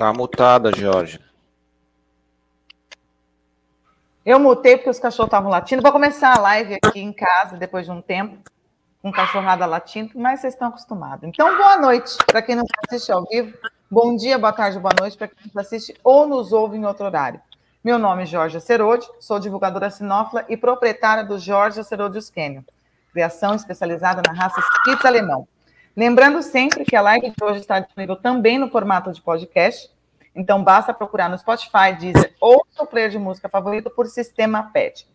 Tá mutada, Jorge. Eu mutei porque os cachorros estavam latindo. Vou começar a live aqui em casa depois de um tempo, com cachorrada latindo, mas vocês estão acostumados. Então, boa noite para quem não assiste ao vivo. Bom dia, boa tarde, boa noite para quem nos assiste ou nos ouve em outro horário. Meu nome é Jorge Cerode, sou divulgadora sinófila e proprietária do Jorge Cerode Canyon, criação especializada na raça Spitz alemão. Lembrando sempre que a live de hoje está disponível também no formato de podcast, então basta procurar no Spotify, Deezer ou seu player de música favorito por Sistema PET.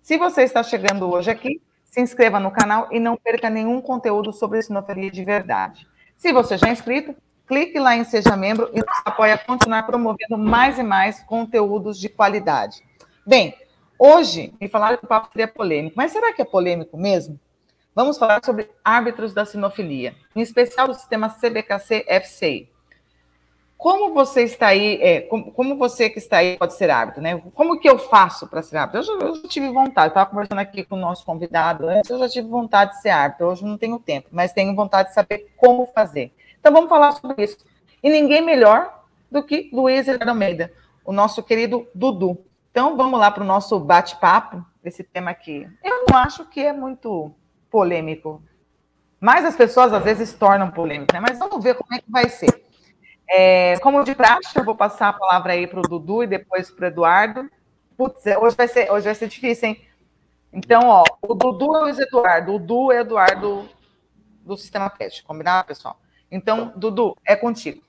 Se você está chegando hoje aqui, se inscreva no canal e não perca nenhum conteúdo sobre sinofilia de verdade. Se você já é inscrito, clique lá em Seja Membro e nos apoie a continuar promovendo mais e mais conteúdos de qualidade. Bem, hoje me falaram que o papo seria polêmico, mas será que é polêmico mesmo? Vamos falar sobre árbitros da sinofilia, em especial do sistema CBKC-FCI. Como você está aí, é, como, como, você que está aí pode ser árbitro, né? Como que eu faço para ser árbitro? Eu já, eu já tive vontade, estava conversando aqui com o nosso convidado antes, eu já tive vontade de ser árbitro, hoje não tenho tempo, mas tenho vontade de saber como fazer. Então vamos falar sobre isso. E ninguém melhor do que Luiz Almeida, o nosso querido Dudu. Então vamos lá para o nosso bate-papo, esse tema aqui. Eu não acho que é muito polêmico, mas as pessoas às vezes tornam polêmico, né? Mas vamos ver como é que vai ser. É, como de praxe, eu vou passar a palavra aí para o Dudu e depois para o Eduardo. Putz, hoje vai, ser, hoje vai ser difícil, hein? Então, ó, o Dudu é o Eduardo, o Dudu é o Eduardo do Sistema PET, combinado, pessoal? Então, Dudu, é contigo.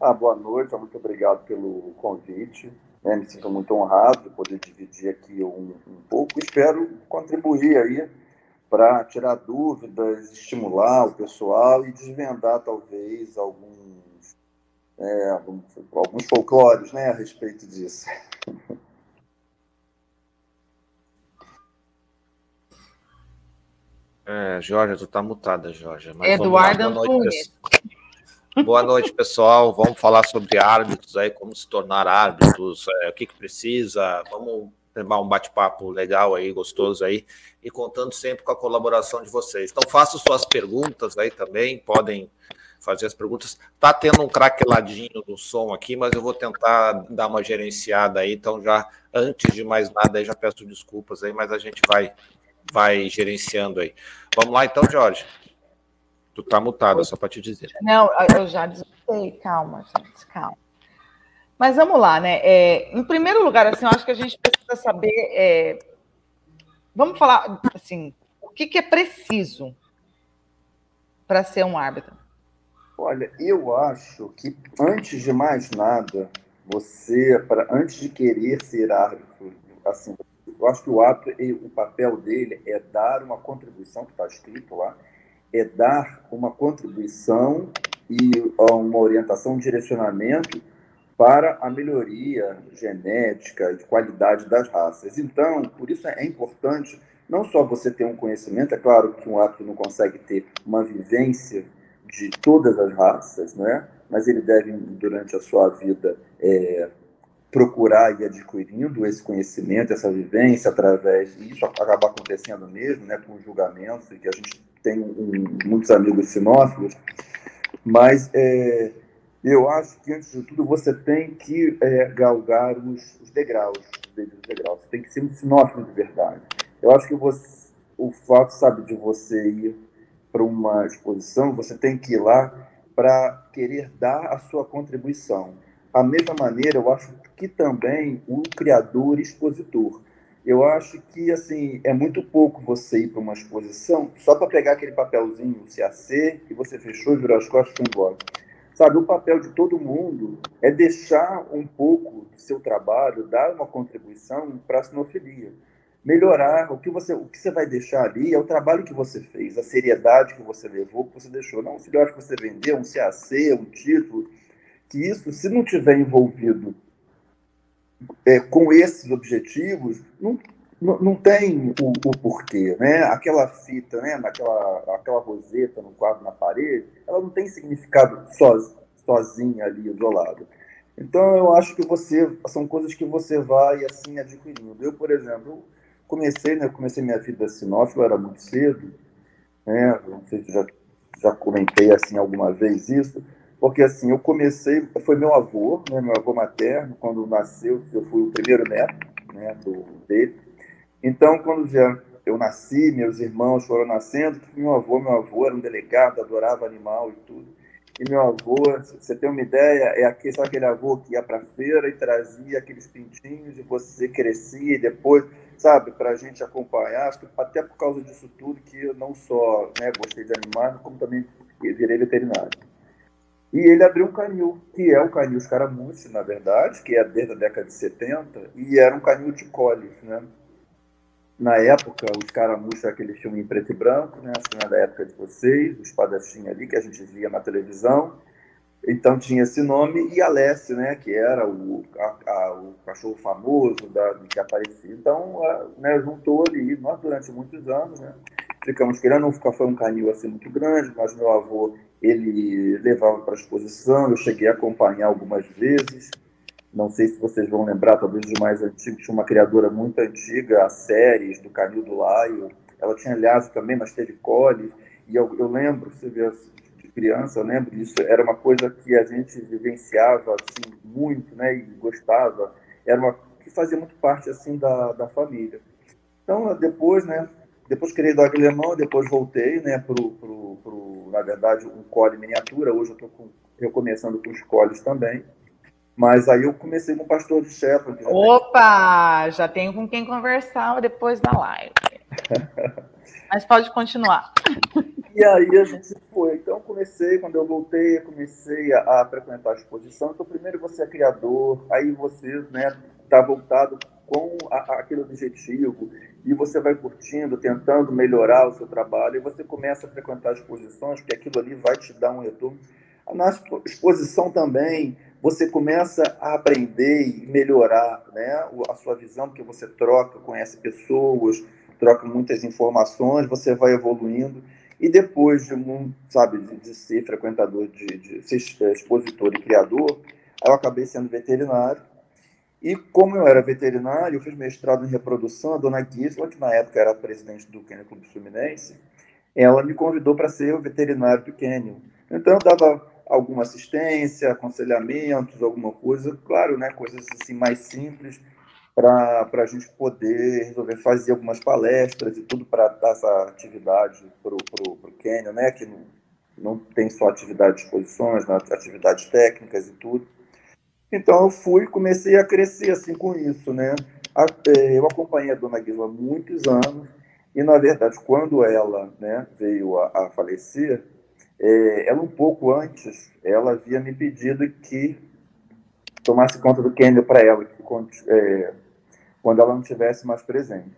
Ah, boa noite, muito obrigado pelo convite. É, me sinto muito honrado de poder dividir aqui um, um pouco. Espero contribuir aí para tirar dúvidas, estimular o pessoal e desvendar talvez alguns, é, alguns, folclores né, a respeito disso. É, Jorge, tu tá mutada, Jorge. Eduardo Antunes. Boa noite, pessoal. Vamos falar sobre árbitros aí, como se tornar árbitros, é, o que, que precisa. Vamos ter um bate-papo legal aí, gostoso aí, e contando sempre com a colaboração de vocês. Então, façam suas perguntas aí também, podem fazer as perguntas. Tá tendo um craqueladinho no som aqui, mas eu vou tentar dar uma gerenciada aí. Então, já antes de mais nada, já peço desculpas aí, mas a gente vai vai gerenciando aí. Vamos lá então, Jorge. Tu tá mutado, só para te dizer. Não, eu já desmutei, calma, gente, calma. Mas vamos lá, né? É, em primeiro lugar, assim, eu acho que a gente precisa saber. É, vamos falar assim, o que, que é preciso para ser um árbitro? Olha, eu acho que antes de mais nada, você, para antes de querer ser árbitro, assim, eu acho que o ato, o papel dele é dar uma contribuição, que está escrito lá, é dar uma contribuição e uma orientação, um direcionamento para a melhoria genética e de qualidade das raças. Então, por isso é importante não só você ter um conhecimento, é claro que um ato não consegue ter uma vivência de todas as raças, né? mas ele deve, durante a sua vida, é, procurar ir adquirindo esse conhecimento, essa vivência através disso, acaba acontecendo mesmo, né, com julgamentos, e que a gente tem um, muitos amigos sinófilos, mas é, eu acho que, antes de tudo, você tem que é, galgar os, os degraus, os degraus, você tem que ser um sinófilo de verdade. Eu acho que você, o fato, sabe, de você ir para uma exposição, você tem que ir lá para querer dar a sua contribuição. A mesma maneira, eu acho que também o criador expositor. Eu acho que assim é muito pouco você ir para uma exposição só para pegar aquele papelzinho CAC e você fechou, virou as costas e foi embora. Sabe, o papel de todo mundo é deixar um pouco do seu trabalho, dar uma contribuição para a sinofilia. Melhorar o que você o que você vai deixar ali é o trabalho que você fez, a seriedade que você levou, que você deixou. Não um filhote que você vendeu, um CAC, um título, que isso, se não tiver envolvido é, com esses objetivos, não, não, não tem o, o, porquê. Né? Aquela fita, né? Naquela, aquela roseta no quadro na parede, ela não tem significado soz, sozinha ali, isolada. Então, eu acho que você são coisas que você vai assim adquirindo. Eu, por exemplo, comecei, né, comecei minha vida sinófilo, era muito cedo, né, não sei se já, já comentei assim alguma vez isso, porque assim, eu comecei, foi meu avô, né, meu avô materno, quando nasceu, eu fui o primeiro neto né, do, dele. Então, quando já eu nasci, meus irmãos foram nascendo, meu avô, meu avô era um delegado, adorava animal e tudo. E meu avô, você tem uma ideia, é aquele, sabe aquele avô que ia para a feira e trazia aqueles pintinhos e você crescia e depois, sabe, para a gente acompanhar, acho que até por causa disso tudo que eu não só né, gostei de animais, como também virei veterinário. E ele abriu um canil, que é o canil escaramuche, na verdade, que é desde a década de 70, e era um canil de coles, né? Na época, o escaramuche era aquele filme em preto e branco, né? Acho que não é época de vocês, o espadachim ali, que a gente via na televisão. Então tinha esse nome, e Alessio, né? Que era o, a, a, o cachorro famoso da, que aparecia. Então, a, né, juntou ali, nós durante muitos anos, né? Ficamos querendo, não foi um canil assim muito grande, mas meu avô ele levava para exposição, eu cheguei a acompanhar algumas vezes. Não sei se vocês vão lembrar, talvez de mais antigo, tinha uma criadora muito antiga, a séries do Canil do Laio. Ela tinha aliás também, mas teve cole. E eu, eu lembro, você vê criança, lembro disso, era uma coisa que a gente vivenciava assim, muito, né, e gostava. Era uma que fazia muito parte assim da, da família. Então, depois, né, depois criei do alemão, depois voltei, né, pro, pro, pro, na verdade, um cole miniatura. Hoje eu estou recomeçando com os coles também. Mas aí eu comecei com o pastor de Shepherd. Opa! Tem... Já tenho com quem conversar depois da live. Mas pode continuar. E aí a gente foi. Então comecei, quando eu voltei, eu comecei a, a frequentar a exposição. Então primeiro você é criador, aí você né, está voltado com a, aquele objetivo e você vai curtindo, tentando melhorar o seu trabalho e você começa a frequentar exposições, porque aquilo ali vai te dar um retorno. Na exposição também, você começa a aprender e melhorar né, a sua visão, porque você troca, conhece pessoas, troca muitas informações, você vai evoluindo. E depois de, um, sabe, de, ser frequentador, de, de ser expositor e criador, eu acabei sendo veterinário e como eu era veterinário, eu fiz mestrado em reprodução, a dona Gisla, que na época era presidente do Kennel Clube Fluminense, ela me convidou para ser o veterinário do Kennel. Então eu dava alguma assistência, aconselhamentos, alguma coisa, claro, né, coisas assim mais simples para a gente poder resolver fazer algumas palestras e tudo para dar essa atividade para o Kennel, né, que não, não tem só atividade de exposições, né, atividades técnicas e tudo. Então eu fui comecei a crescer assim com isso, né? É, eu acompanhei a dona Guilherme há muitos anos e, na verdade, quando ela né, veio a, a falecer, é, ela um pouco antes, ela havia me pedido que tomasse conta do Kendall para ela, que, é, quando ela não estivesse mais presente.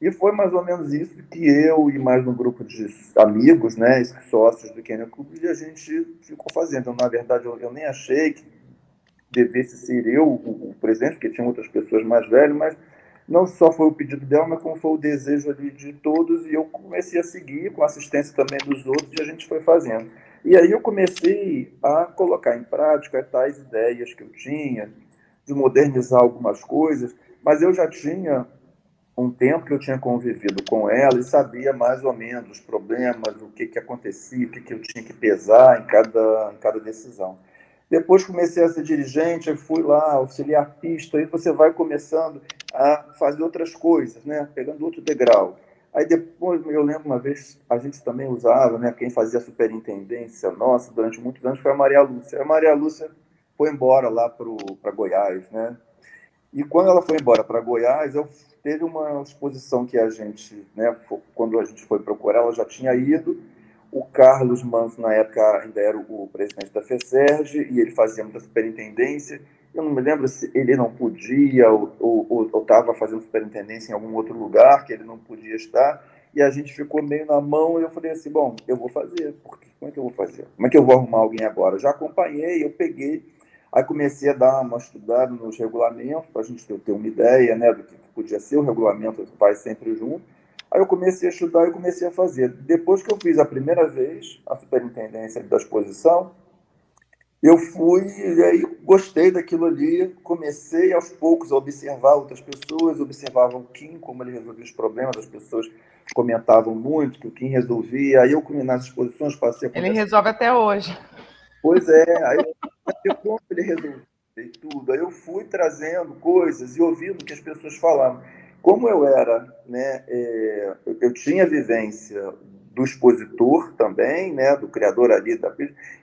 E foi mais ou menos isso que eu e mais um grupo de amigos, né, sócios do Kennel Club, a gente ficou fazendo. Na verdade, eu, eu nem achei que devesse ser eu o, o presidente, porque tinha outras pessoas mais velhas, mas não só foi o pedido dela, mas como foi o desejo ali de todos, e eu comecei a seguir com a assistência também dos outros, e a gente foi fazendo. E aí eu comecei a colocar em prática tais ideias que eu tinha, de modernizar algumas coisas, mas eu já tinha um tempo que eu tinha convivido com ela e sabia mais ou menos os problemas, o que, que acontecia, o que, que eu tinha que pesar em cada, em cada decisão. Depois comecei a ser dirigente, fui lá auxiliar pista, aí você vai começando a fazer outras coisas, né? Pegando outro degrau. Aí depois, eu lembro uma vez, a gente também usava, né? Quem fazia superintendência nossa durante muitos anos foi a Maria Lúcia. A Maria Lúcia foi embora lá para Goiás, né? E quando ela foi embora para Goiás, eu teve uma exposição que a gente, né? Quando a gente foi procurar, ela já tinha ido o Carlos Manso, na época, ainda era o presidente da FESERG e ele fazia muita superintendência. Eu não me lembro se ele não podia ou estava fazendo superintendência em algum outro lugar que ele não podia estar. E a gente ficou meio na mão e eu falei assim, bom, eu vou fazer. Porque, como é que eu vou fazer? Como é que eu vou arrumar alguém agora? Já acompanhei, eu peguei, aí comecei a dar uma estudada nos regulamentos para a gente ter uma ideia né, do que podia ser. O regulamento vai sempre junto. Aí eu comecei a estudar e comecei a fazer. Depois que eu fiz a primeira vez a superintendência da exposição, eu fui e aí gostei daquilo ali, comecei aos poucos a observar outras pessoas, observava o Kim, como ele resolvia os problemas, as pessoas comentavam muito que o Kim resolvia, aí eu nas exposições passei a Ele resolve até hoje. Pois é, aí eu como ele resolveu tudo. Aí eu fui trazendo coisas e ouvindo o que as pessoas falavam. Como eu era, né, é, eu tinha vivência do expositor também, né, do criador ali da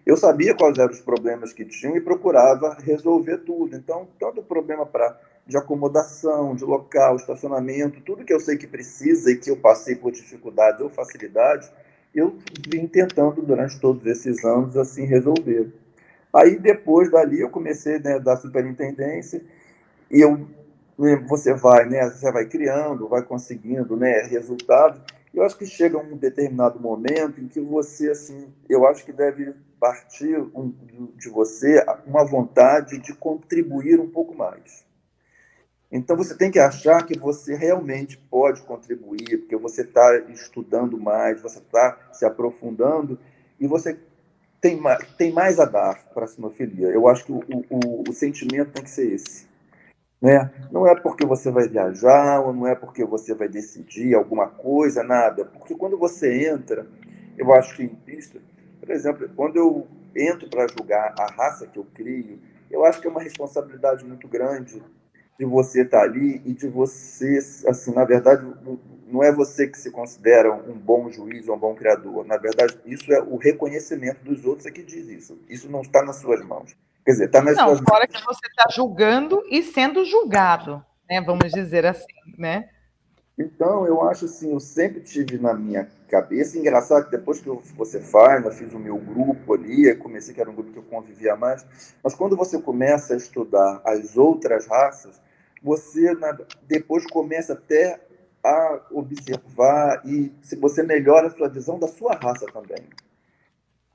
eu sabia quais eram os problemas que tinham e procurava resolver tudo. Então, todo problema para de acomodação, de local, estacionamento, tudo que eu sei que precisa e que eu passei por dificuldades ou facilidades, eu vim tentando durante todos esses anos assim resolver. Aí depois dali eu comecei né, da superintendência e eu né, você vai, né, você vai criando, vai conseguindo, né, resultado. Eu acho que chega um determinado momento em que você assim, eu acho que deve partir um, de você uma vontade de contribuir um pouco mais. Então você tem que achar que você realmente pode contribuir, porque você está estudando mais, você está se aprofundando e você tem mais, tem mais a dar para a sinofilia. Eu acho que o, o, o, sentimento tem que ser esse. Né? Não é porque você vai viajar, ou não é porque você vai decidir alguma coisa, nada. Porque quando você entra, eu acho que em pista, por exemplo, quando eu entro para julgar a raça que eu crio, eu acho que é uma responsabilidade muito grande de você estar tá ali e de você, assim, na verdade, não é você que se considera um bom juiz ou um bom criador. Na verdade, isso é o reconhecimento dos outros é que diz isso. Isso não está nas suas mãos. Quer dizer, está nas não, suas mãos. Não, fora que você está julgando e sendo julgado, né? Vamos dizer assim, né? Então, eu acho assim, eu sempre tive na minha cabeça, engraçado que depois que você faz, eu fiz o meu grupo ali, comecei que era um grupo que eu convivia mais, mas quando você começa a estudar as outras raças, você depois começa até a observar e se você melhora a sua visão da sua raça também.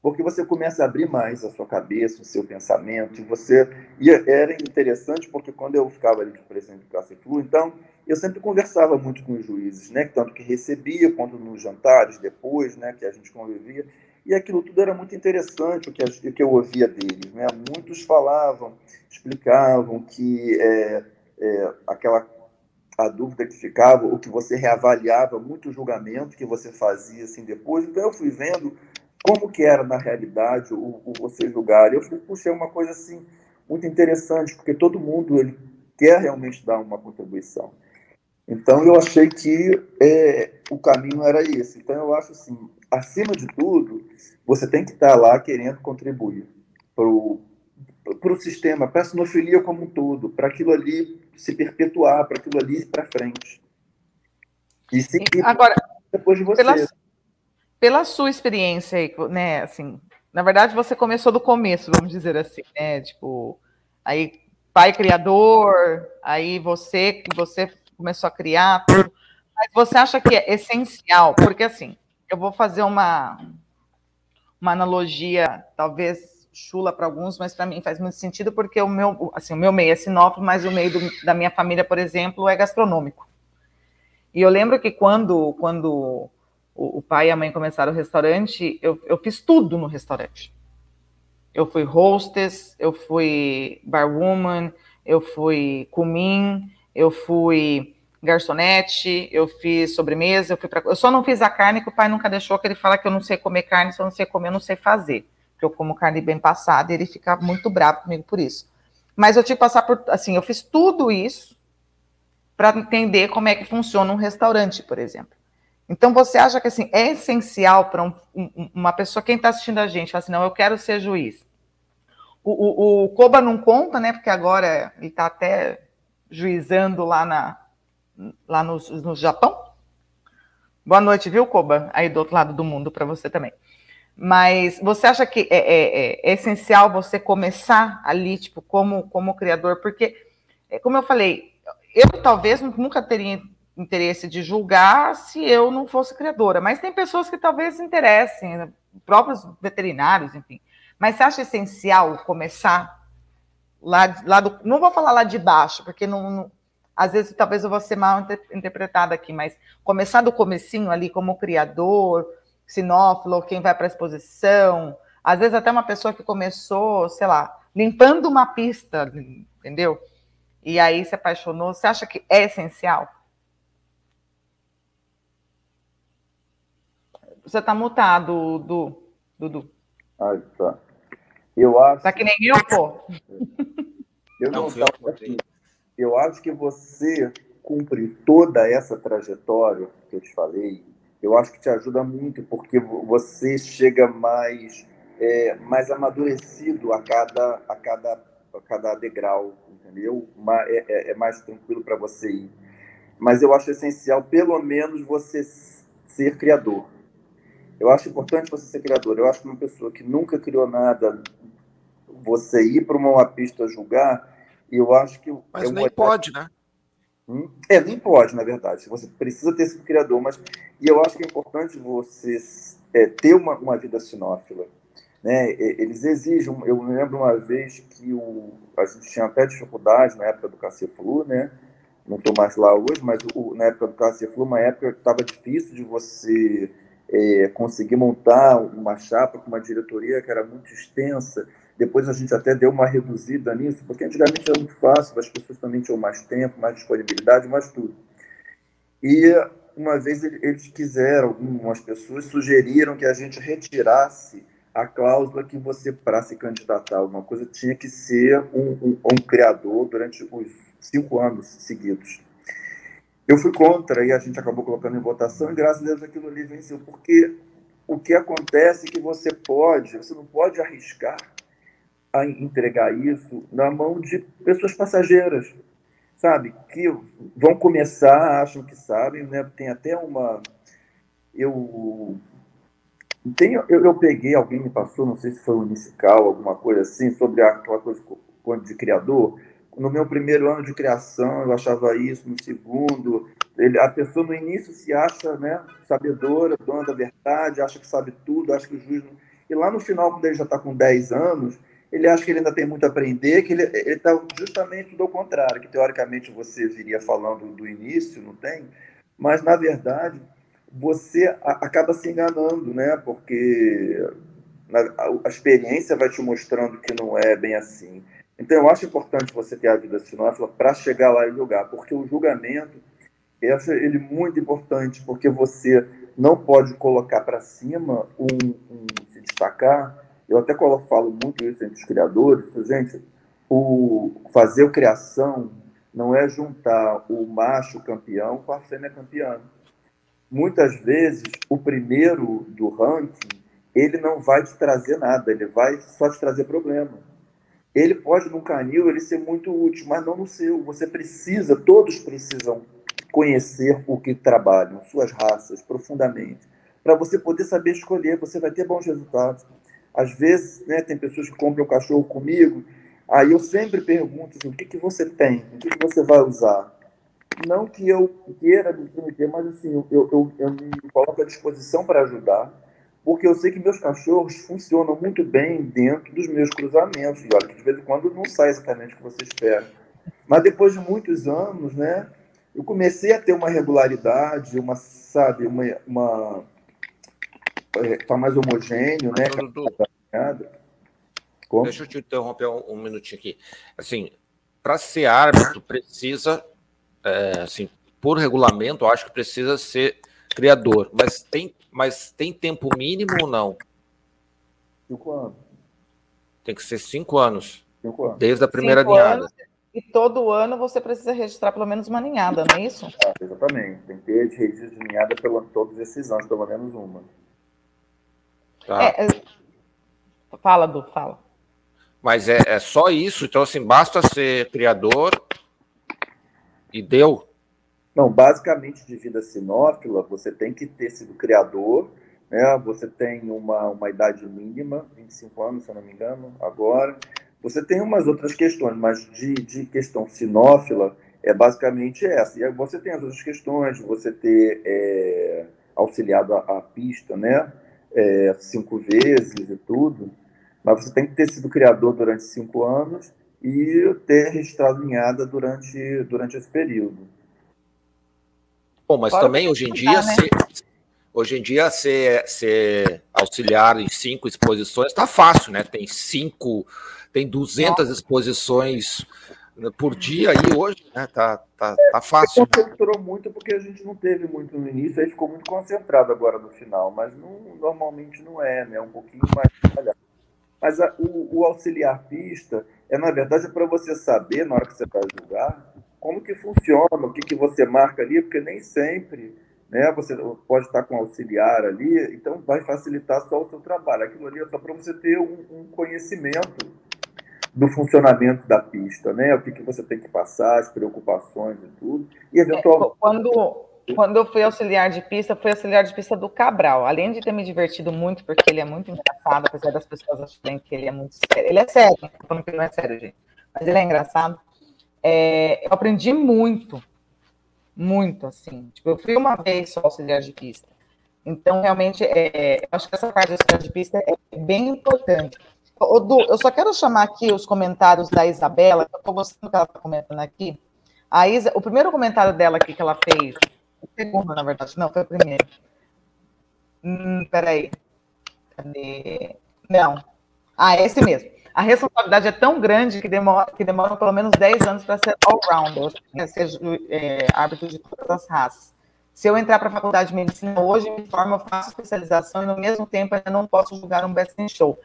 Porque você começa a abrir mais a sua cabeça, o seu pensamento, e você e era interessante porque quando eu ficava ali de presidente do Flu, então eu sempre conversava muito com os juízes, né, tanto que recebia quanto nos jantares depois, né, que a gente convivia, e aquilo tudo era muito interessante o que, o que eu ouvia deles, né? Muitos falavam, explicavam que é, é, aquela a dúvida que ficava, o que você reavaliava muito o julgamento que você fazia assim depois. Então eu fui vendo como que era na realidade o, o você julgar. Eu fui, puxei uma coisa assim muito interessante, porque todo mundo ele quer realmente dar uma contribuição. Então eu achei que é, o caminho era esse. Então eu acho assim, acima de tudo, você tem que estar lá querendo contribuir para o sistema, para a sinofilia como um todo, para aquilo ali se perpetuar, para aquilo ali para frente. E seguir Agora, depois de você. Pela, pela sua experiência aí, né, assim, na verdade você começou do começo, vamos dizer assim, né, tipo, aí pai criador, aí você, você começou a criar tudo, mas você acha que é essencial, porque assim, eu vou fazer uma, uma analogia, talvez chula para alguns, mas para mim faz muito sentido porque o meu, assim, o meu meio é sinófilo, mas o meio do, da minha família, por exemplo, é gastronômico. E eu lembro que quando, quando o, o pai e a mãe começaram o restaurante, eu, eu fiz tudo no restaurante. Eu fui hostess, eu fui barwoman, eu fui cumim, eu fui garçonete, eu fiz sobremesa, eu fui para. Eu só não fiz a carne que o pai nunca deixou, que ele fala que eu não sei comer carne, se eu não sei comer, eu não sei fazer porque eu como carne bem passada, e ele fica muito bravo comigo por isso. Mas eu tive que passar por, assim, eu fiz tudo isso para entender como é que funciona um restaurante, por exemplo. Então, você acha que assim, é essencial para um, uma pessoa, quem está assistindo a gente, fala assim, não, eu quero ser juiz. O, o, o Koba não conta, né? Porque agora ele está até juizando lá, na, lá no, no Japão. Boa noite, viu, Koba? Aí do outro lado do mundo para você também. Mas você acha que é, é, é, essencial você começar ali, tipo, como, como criador? Porque, é, como eu falei, eu talvez nunca teria interesse de julgar se eu não fosse criadora, mas tem pessoas que talvez interessem, próprios veterinários, enfim. Mas você acha essencial começar lá, lá do. Não vou falar lá de baixo, porque não, não às vezes talvez eu vou ser mal interpretada aqui, mas começar do comecinho ali como criador, sinófilo, quem vai para a exposição, às vezes até uma pessoa que começou, sei lá, limpando uma pista, entendeu? E aí se apaixonou. Você acha que é essencial? Você está mutado, Dudu. Ah, tá. Eu acho. Tá que nem eu, pô. Eu não, não assim. Eu acho que você cumprir toda essa trajetória que eu te falei, eu acho que te ajuda muito, porque você chega mais, é, mais amadurecido a cada, a, cada, a cada degrau, entendeu? É, é, é mais tranquilo para você ir. Mas eu acho essencial, pelo menos, você ser criador. Eu acho importante você ser criador. Eu acho que uma pessoa que nunca criou nada, você ir para uma pista julgar, eu acho que. Mas é nem pode, né? É, nem pode, na verdade. Você precisa ter sido criador, mas. E eu acho que é importante você é, ter uma, uma vida sinófila. Né? Eles exigem. Eu lembro uma vez que o, a gente tinha até dificuldade na época do Caciflu, né? Não estou mais lá hoje, mas o, na época do Caciflu, uma época que estava difícil de você é, conseguir montar uma chapa com uma diretoria que era muito extensa depois a gente até deu uma reduzida nisso, porque antigamente era muito fácil, as pessoas também tinham mais tempo, mais disponibilidade, mais tudo. E uma vez eles quiseram, algumas pessoas sugeriram que a gente retirasse a cláusula que você, para se candidatar a alguma coisa, tinha que ser um, um, um criador durante os cinco anos seguidos. Eu fui contra e a gente acabou colocando em votação e graças a Deus aquilo ali venceu, porque o que acontece é que você pode, você não pode arriscar a entregar isso na mão de pessoas passageiras, sabe? Que vão começar, acham que sabem, né? Tem até uma. Eu. Tem, eu, eu peguei, alguém me passou, não sei se foi um musical, alguma coisa assim, sobre aquela coisa de criador. No meu primeiro ano de criação, eu achava isso, no segundo, ele, a pessoa no início se acha né, sabedora, dona da verdade, acha que sabe tudo, acha que o juiz. E lá no final, quando ele já está com 10 anos, ele acha que ele ainda tem muito a aprender, que ele está justamente ao contrário, que teoricamente você viria falando do início, não tem? Mas, na verdade, você acaba se enganando, né? Porque a, a, experiência vai te mostrando que não é bem assim. Então, eu acho importante você ter a vida sinófila para chegar lá e julgar, porque o julgamento, eu acho ele muito importante, porque você não pode colocar para cima um, um se destacar eu até falo muito isso entre os criadores, gente, o fazer criação não é juntar o macho campeão com a fêmea campeã. Muitas vezes, o primeiro do ranking, ele não vai te trazer nada, ele vai só te trazer problema. Ele pode, no canil, ele ser muito útil, mas não no seu. Você precisa, todos precisam conhecer o que trabalham, suas raças, profundamente, para você poder saber escolher, você vai ter bons resultados. Às vezes, né, tem pessoas que compram o cachorro comigo, aí eu sempre pergunto assim, o que, que você tem, o que, que você vai usar. Não que eu queira me prometer, mas assim, eu, eu, eu me coloco à disposição para ajudar, porque eu sei que meus cachorros funcionam muito bem dentro dos meus cruzamentos. E olha, que de vez em quando não sai exatamente o que você espera. Mas depois de muitos anos, né, eu comecei a ter uma regularidade, uma, sabe, uma, uma está mais homogêneo, né? Deixa eu te interromper um, um minutinho aqui. Assim, para ser árbitro, precisa, é, assim, por regulamento, eu acho que precisa ser criador. Mas tem, mas tem tempo mínimo ou não? Cinco anos. Tem que ser cinco anos. Cinco anos. Desde a primeira cinco ninhada. Anos, e todo ano você precisa registrar pelo menos uma ninhada, não é isso? É, exatamente. Tem que ter registro de ninhada pelo, todos esses anos, pelo menos uma. Tá. É, é, fala, Du, fala. Mas é, é só isso, então assim, basta ser criador e deu. Não, basicamente de vida sinófila, você tem que ter sido criador, né? Você tem uma, uma idade mínima, 25 anos, se eu não me engano, agora. Você tem umas outras questões, mas de, de questão sinófila é basicamente essa. E aí você tem as outras questões, você ter é, auxiliado a, a pista, né? É, cinco vezes e tudo, mas você tem que ter sido criador durante cinco anos e ter registrado linhada durante, durante esse período. Bom, mas Pode também hoje em dia, né? ser, hoje em dia ser, ser auxiliar em cinco exposições está fácil, né? Tem cinco, tem 200 Nossa. exposições por dia aí hoje, né? Tá, tá, tá fácil. Concentrou né? muito porque a gente não teve muito no início, aí ficou muito concentrado agora no final, mas não, normalmente não é, né? Um pouquinho mais trabalhado. Mas a, o, o, auxiliar pista é, na verdade, é para você saber, na hora que você vai julgar, como que funciona, o que, que você marca ali, porque nem sempre né, você pode estar com auxiliar ali, então vai facilitar só o seu trabalho. Aquilo ali é só para você ter um, um, conhecimento do funcionamento da pista, né? O que, que você tem que passar, as preocupações e tudo. E eventualmente. É, quando, quando eu fui auxiliar de pista, fui auxiliar de pista do Cabral. Além de ter me divertido muito, porque ele é muito engraçado, apesar das pessoas acharem que ele é muito sério. Ele é sério, falando que ele não é sério, gente. Mas ele é engraçado. É, eu aprendi muito, muito, assim. Tipo, eu fui uma vez só auxiliar de pista. Então, realmente, é, eu acho que essa parte do auxiliar de pista é bem importante. Du, eu só quero chamar aqui os comentários da Isabela, eu estou gostando do que ela está comentando aqui. A Isa, o primeiro comentário dela aqui que ela fez o segundo, na verdade. Não, foi o primeiro. Hum, peraí. Cadê? Não. Ah, é esse mesmo. A responsabilidade é tão grande que demora, que demora pelo menos 10 anos para ser all-rounder, né, seja é, árbitro de todas as raças. Se eu entrar para a faculdade de medicina hoje, me formo, eu faço especialização e, no mesmo tempo, ainda não posso julgar um best in show.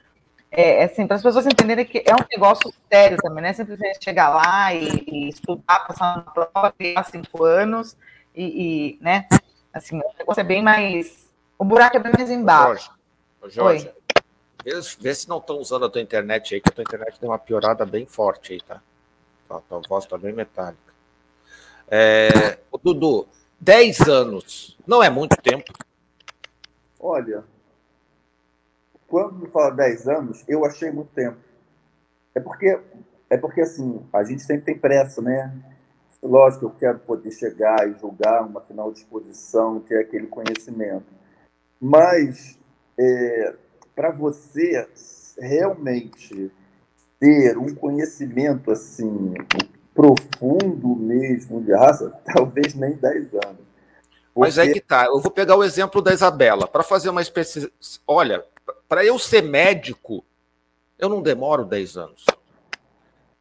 É, é assim, para as pessoas entenderem que é um negócio sério também, não é simplesmente chegar lá e, e estudar, passar uma prova, criar cinco anos e, e, né? Assim, o negócio é bem mais. O buraco é bem mais embaixo. Ô, Jorge, vê, vê, se não estão usando a tua internet aí, que a tua internet tem uma piorada bem forte aí, tá? A tua voz está bem metálica. É, o Dudu, 10 anos não é muito tempo? Olha, quando me fala 10 anos, eu achei muito tempo. É porque, é porque assim, a gente sempre tem pressa, né? Lógico, eu quero poder chegar e julgar uma final de exposição, ter aquele conhecimento. Mas, é, para você realmente ter um conhecimento assim profundo mesmo de raça, talvez nem 10 anos. Porque... Mas é que tá. Eu vou pegar o exemplo da Isabela. Para fazer uma espécie. Olha, para eu ser médico, eu não demoro 10 anos.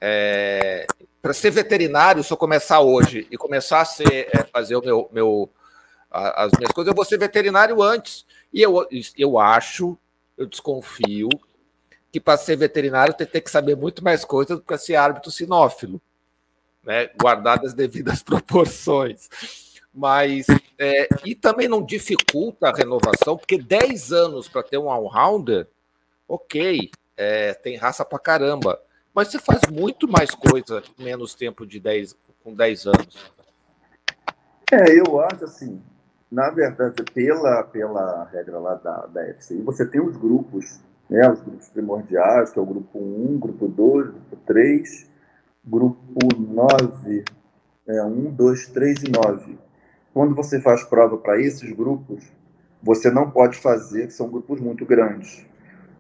É, para ser veterinário, se eu começar hoje e começar a ser, é, fazer o meu, meu, as minhas coisas, eu vou ser veterinário antes. E eu, eu acho, eu desconfio, que para ser veterinário tem, tem que saber muito mais coisas do que ser árbitro sinófilo, né? guardadas as devidas proporções. Mas, é, e também não dificulta a renovação, porque 10 anos para ter um all-rounder, ok, é, tem raça para caramba mas você faz muito mais coisa menos tempo de 10, com 10 anos. É, eu acho assim, na verdade, pela, pela regra lá da, da FCI, você tem os grupos, né, os grupos primordiais, que é o grupo 1, grupo 2, grupo 3, grupo 9, é, 1, 2, 3 e 9. Quando você faz prova para esses grupos, você não pode fazer, que são grupos muito grandes.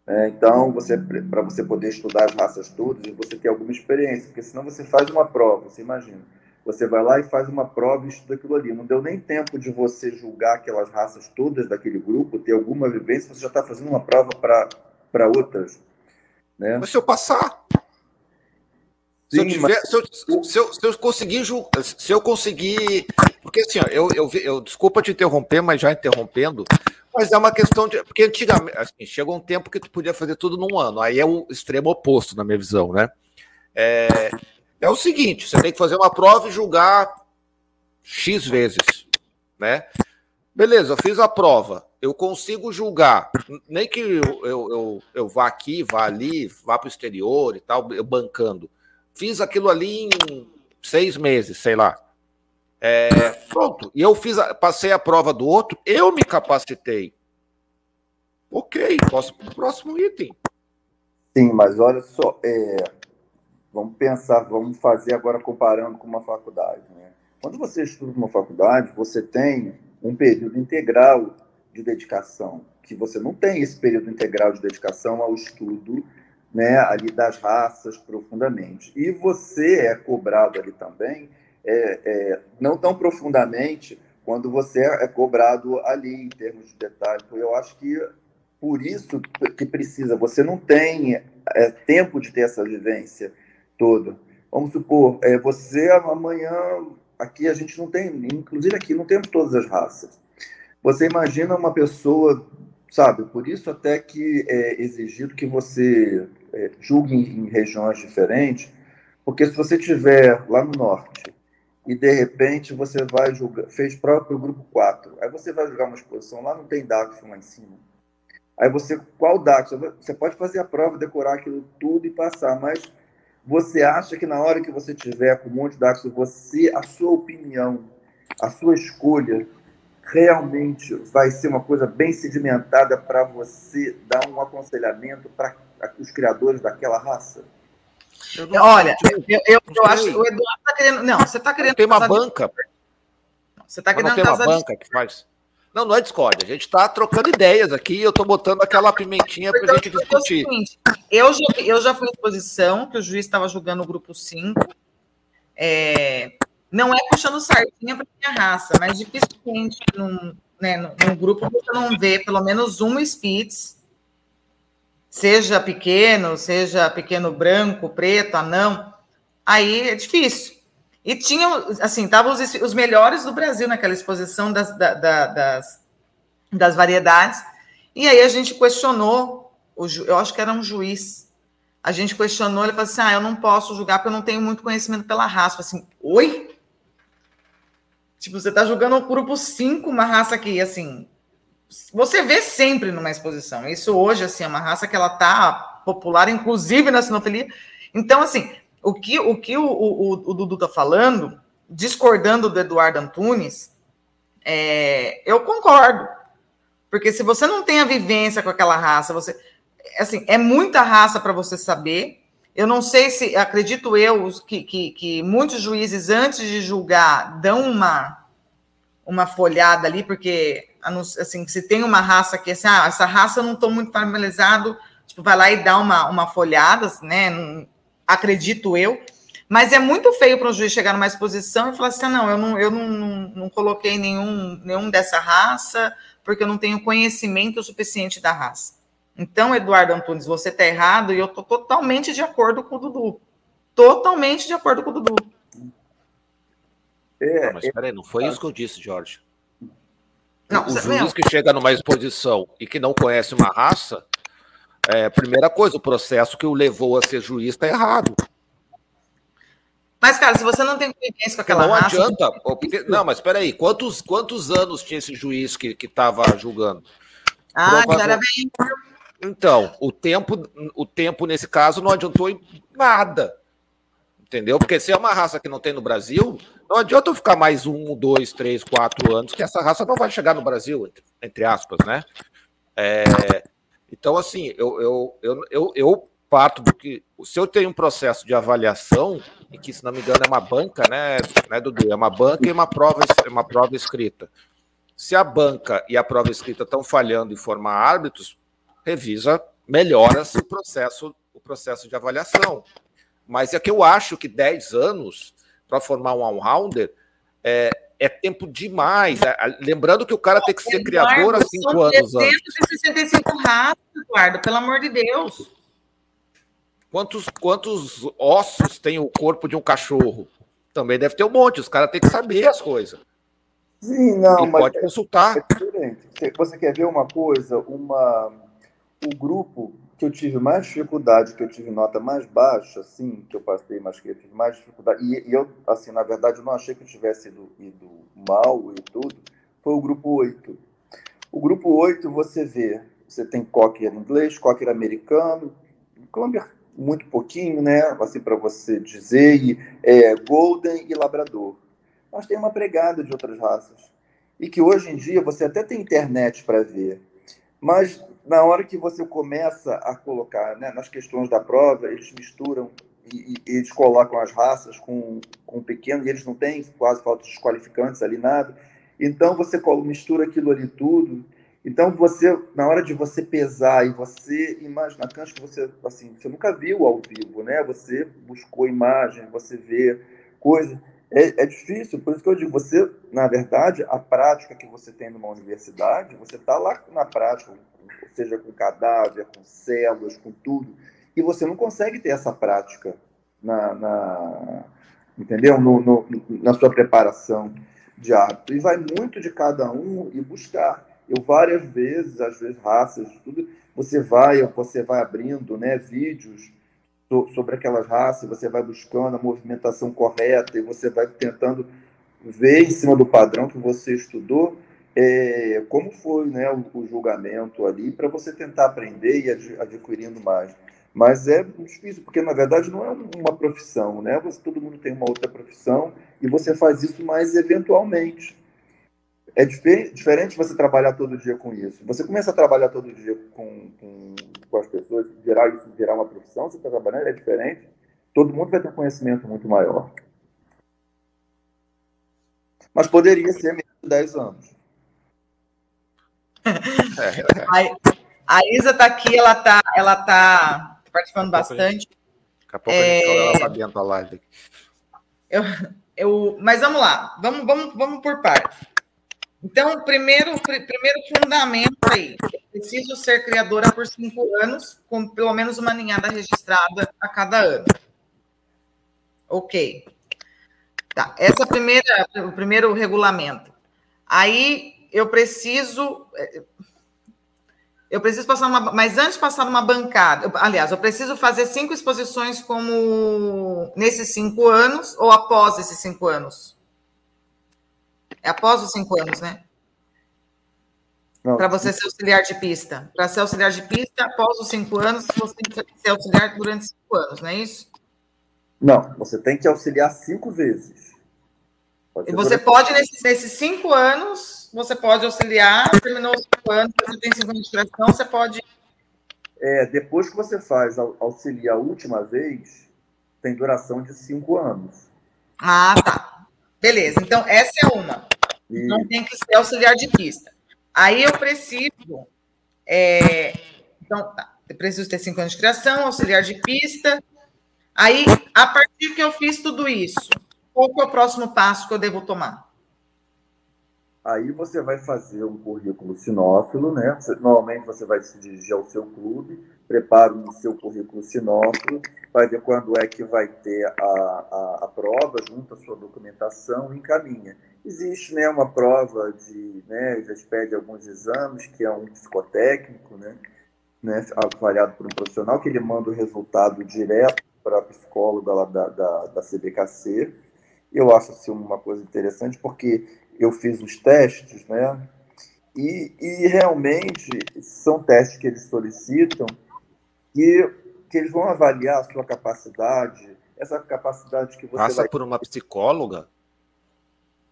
É, então, você para você poder estudar as raças todas, você ter alguma experiência, porque senão você faz uma prova, você imagina. Você vai lá e faz uma prova e estuda aquilo ali. Não deu nem tempo de você julgar aquelas raças todas daquele grupo, ter alguma vivência, você já está fazendo uma prova para outras. Né? Mas se eu passar. Se, eu tiver, se, eu, se, eu, se, eu, conseguir se eu conseguir porque assim ó, eu, eu, eu desculpa te interromper mas já interrompendo mas é uma questão de. Porque antigamente, assim, chegou um tempo que tu podia fazer tudo num ano. Aí é o extremo oposto, na minha visão, né? É, é o seguinte: você tem que fazer uma prova e julgar X vezes, né? Beleza, eu fiz a prova. Eu consigo julgar, nem que eu, eu, eu, eu vá aqui, vá ali, vá para o exterior e tal, eu bancando. Fiz aquilo ali em seis meses, sei lá. É, pronto. E eu fiz, a, passei a prova do outro, eu me capacitei. Ok, posso para o próximo item. Sim, mas olha só, é, vamos pensar, vamos fazer agora comparando com uma faculdade. Né? Quando você estuda uma faculdade, você tem um período integral de dedicação, que você não tem esse período integral de dedicação ao estudo né, ali das raças profundamente. E você é cobrado ali também é, é, não tão profundamente quando você é cobrado ali em termos de detalhe. Eu acho que por isso que precisa. Você não tem é, tempo de ter essa vivência toda. Vamos supor, é, você amanhã aqui a gente não tem, inclusive aqui não temos todas as raças. Você imagina uma pessoa, sabe? Por isso até que é exigido que você julgue em, regiões diferentes, porque se você tiver lá no norte e de repente você vai julgar, fez próprio grupo 4, aí você vai julgar uma exposição, lá não tem Daxon lá em cima. Aí você, qual Daxon? Você pode fazer a prova, decorar aquilo tudo e passar, mas você acha que na hora que você tiver com um monte de Daxon, você, a sua opinião, a sua escolha realmente vai ser uma coisa bem sedimentada para você dar um aconselhamento para os criadores daquela raça? Olha, eu, eu, eu acho que o Eduardo está querendo. Não, você está querendo. Tem uma banca. Você está querendo. Não tem uma banca que faz. Não, não é Discord. A gente está trocando ideias aqui. Eu estou botando aquela pimentinha para a gente discutir. eu, já, eu já fui em exposição que o juiz estava julgando o grupo 5. É, não é puxando sardinha para minha raça, mas dificilmente num, né, num, num, grupo você não vê pelo menos um Spitz, seja pequeno, seja pequeno branco, preto, anão. Aí é difícil. E tinha, assim, estavam os, os, melhores do Brasil naquela exposição das, da, da, das, das variedades. E aí a gente questionou, o, eu acho que era um juiz. A gente questionou, ele falou assim: ah, eu não posso julgar porque eu não tenho muito conhecimento pela raça. Assim, oi? Tipo, você tá jogando um grupo 5, uma raça que, assim, você vê sempre numa exposição. Isso hoje, assim, é uma raça que ela tá popular, inclusive na sinofilia. Então, assim, o que o, que o, o, o Dudu tá falando, discordando do Eduardo Antunes, é, eu concordo. Porque se você não tem a vivência com aquela raça, você. Assim, é muita raça para você saber. Eu não sei se, acredito eu, que, que, que, muitos juízes, antes de julgar, dão uma, uma folhada ali, porque, assim, se tem uma raça que, assim, ah, essa raça eu não estou muito familiarizado, tipo, vai lá e dá uma, uma folhada, né? Não, acredito eu. Mas é muito feio para um juiz chegar numa exposição e falar assim: ah, não, eu não, eu não, não, não coloquei nenhum, nenhum dessa raça, porque eu não tenho conhecimento suficiente da raça. Então, Eduardo Antunes, você está errado e eu estou totalmente de acordo com o Dudu. Totalmente de acordo com o Dudu. É, não, mas peraí, não foi isso que eu disse, Jorge. Não, o juiz que chega numa exposição e que não conhece uma raça, é, primeira coisa, o processo que o levou a ser juiz está errado. Mas, cara, se você não tem convivência com aquela não raça... Não adianta. Porque, não, mas peraí, quantos, quantos anos tinha esse juiz que estava julgando? Ah, já era bem então, o tempo, o tempo nesse caso não adiantou em nada. Entendeu? Porque se é uma raça que não tem no Brasil, não adianta eu ficar mais um, dois, três, quatro anos, que essa raça não vai chegar no Brasil, entre aspas, né? É, então, assim, eu, eu, eu, eu, eu parto do que. Se eu tenho um processo de avaliação, e que, se não me engano, é uma banca, né, né Dudu? É uma banca e uma prova, uma prova escrita. Se a banca e a prova escrita estão falhando em formar árbitros, revisa, melhora-se o processo, o processo de avaliação. Mas é que eu acho que 10 anos para formar um all-rounder é, é tempo demais. É, lembrando que o cara tem que ser Eduardo, criador há 5 anos 365 ratos, Eduardo, pelo amor de Deus. Quantos, quantos ossos tem o corpo de um cachorro? Também deve ter um monte. Os caras têm que saber as coisas. Sim, não, mas pode consultar. É diferente. Você quer ver uma coisa? Uma o grupo que eu tive mais dificuldade, que eu tive nota mais baixa, assim, que eu passei, mas que eu tive mais dificuldade, e, e eu, assim, na verdade, eu não achei que eu tivesse ido, ido mal e tudo, foi o grupo 8. O grupo 8, você vê, você tem cocker inglês, cocker americano, clumber muito pouquinho, né, assim, para você dizer, e, é, golden e labrador. Mas tem uma pregada de outras raças. E que hoje em dia você até tem internet para ver, mas na hora que você começa a colocar né, nas questões da prova, eles misturam e, e eles colocam as raças com, com pequeno, e eles não têm quase falta de qualificantes ali, nada. Então você mistura aquilo ali tudo. Então você, na hora de você pesar e você imagina, que você assim, você nunca viu ao vivo, né? Você buscou imagem, você vê coisa. É, é difícil, por isso que eu digo, você, na verdade, a prática que você tem numa universidade, você está lá na prática, seja com cadáver, com células, com tudo, e você não consegue ter essa prática na, na entendeu? No, no, na sua preparação de hábito. E vai muito de cada um e buscar. Eu várias vezes, às vezes raças, tudo, você vai, você vai abrindo, né, vídeos sobre aquelas raças, você vai buscando a movimentação correta e você vai tentando ver em cima do padrão que você estudou é, como foi né, o, o julgamento ali para você tentar aprender e ad, adquirindo mais. Mas é difícil, porque na verdade não é uma profissão, né? Você, todo mundo tem uma outra profissão e você faz isso mais eventualmente. É diferente você trabalhar todo dia com isso. Você começa a trabalhar todo dia com, com, com as pessoas, virar isso virar uma profissão, você está trabalhando, é diferente. Todo mundo vai ter um conhecimento muito maior. Mas poderia ser menos de 10 anos. a, a Isa está aqui, ela está ela tá participando bastante. Daqui a pouco é... a gente coloca ela para dentro da live. Eu, eu, mas vamos lá, vamos, vamos, vamos por partes. Então, primeiro, primeiro fundamento aí, preciso ser criadora por cinco anos, com pelo menos uma ninhada registrada a cada ano. Ok. Tá, essa primeira, o primeiro regulamento. Aí eu preciso, eu preciso passar uma, mas antes de passar numa bancada, aliás, eu preciso fazer cinco exposições como nesses cinco anos ou após esses cinco anos? É após os cinco anos, né? Para você ser auxiliar de pista. Para ser auxiliar de pista, após os cinco anos, você tem que ser auxiliar durante cinco anos, não é isso? Não, você tem que auxiliar cinco vezes. e você pode, nesses, nesses, cinco anos, você pode auxiliar, terminou os cinco anos, você tem cinco anos de criação, você pode. É, depois que você faz auxiliar a última vez, tem duração de cinco anos. Ah, tá. Beleza, então essa é uma. E... Não tem que ser auxiliar de pista. Aí eu preciso. É, então, tá. Eu preciso ter cinco anos de criação, auxiliar de pista. Aí, a partir que eu fiz tudo isso, qual é o próximo passo que eu devo tomar? Aí você vai fazer um currículo sinófilo, né? Normalmente você vai se dirigir ao seu clube, prepara o seu currículo sinófilo, vai ver quando é que vai ter a, a, a prova, junta a sua documentação e encaminha. Existe né, uma prova de, né, já pede alguns exames, que é um psicotécnico, né, né, avaliado por um profissional, que ele manda o resultado direto para a psicóloga lá da, da, da CBKC. Eu acho assim, uma coisa interessante, porque eu fiz os testes, né? E, e realmente são testes que eles solicitam que, que eles vão avaliar a sua capacidade, essa capacidade que você Passa vai... por uma psicóloga?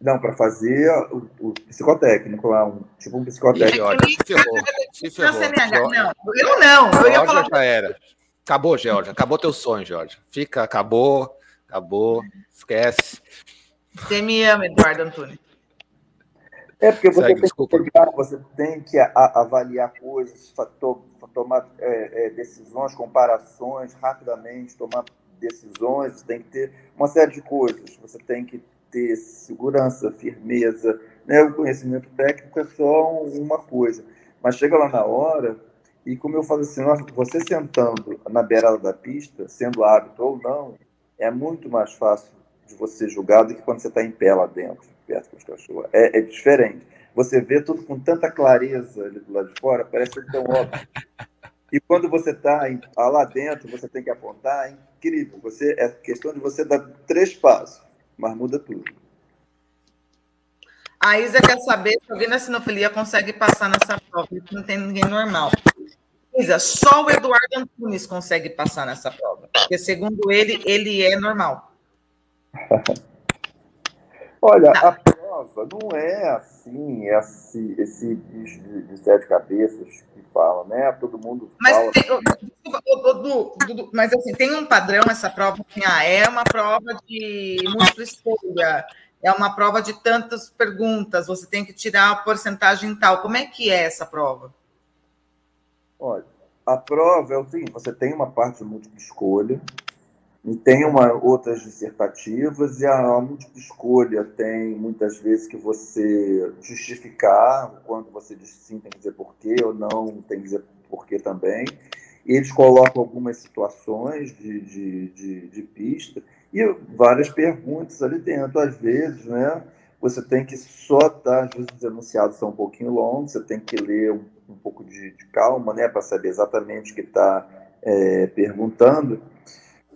Não, para fazer o, o, psicotécnico lá, um, tipo um psicotécnico. se ferrou, se ferrou. Não, eu não. Eu ia falar... já era. Acabou, Georgia. Acabou teu sonho, Georgia. Fica, acabou, acabou, esquece. Você me ama, Eduardo Antunes. É porque você, Segue, tem, que pegar, você tem que avaliar coisas, to, tomar é, é, decisões, comparações rapidamente, tomar decisões, tem que ter uma série de coisas. Você tem que ter segurança, firmeza. Né? O conhecimento técnico é só uma coisa. Mas chega lá na hora, e como eu falo assim, você sentando na beirada da pista, sendo hábito ou não, é muito mais fácil de você julgar do que quando você está em pé lá dentro, perto dos cachorros. É, é, diferente. Você vê tudo com tanta clareza ali do lado de fora, parece tão óbvio. E quando você está lá dentro, você tem que apontar, é incrível. Você, é questão de você dar três passos, mas muda tudo. A Isa quer saber se alguém na sinofilia consegue passar nessa prova, não tem ninguém normal. Isa, só o Eduardo Antunes consegue passar nessa prova, porque segundo ele, ele é normal. Olha, tá. a não é assim, esse, esse bicho de, de, sete cabeças que fala, né? Todo mundo mas fala. Tem, mas assim, tem um padrão essa prova, assim, ah, é uma prova de múltipla escolha, é uma prova de tantas perguntas, você tem que tirar a porcentagem tal. Como é que é essa prova? Olha, a prova é o seguinte: você tem uma parte de múltipla escolha, e tem uma, outras dissertativas, e a, a múltipla escolha tem muitas vezes que você justificar, quando você diz sim, tem que dizer porquê, ou não, tem que dizer porquê também. Eles colocam algumas situações de, de, de, de pista e várias perguntas ali dentro, às vezes, né? você tem que só tá, às vezes os enunciados são um pouquinho longos, você tem que ler um, um pouco de, de, calma, né, para saber exatamente o que está é, perguntando,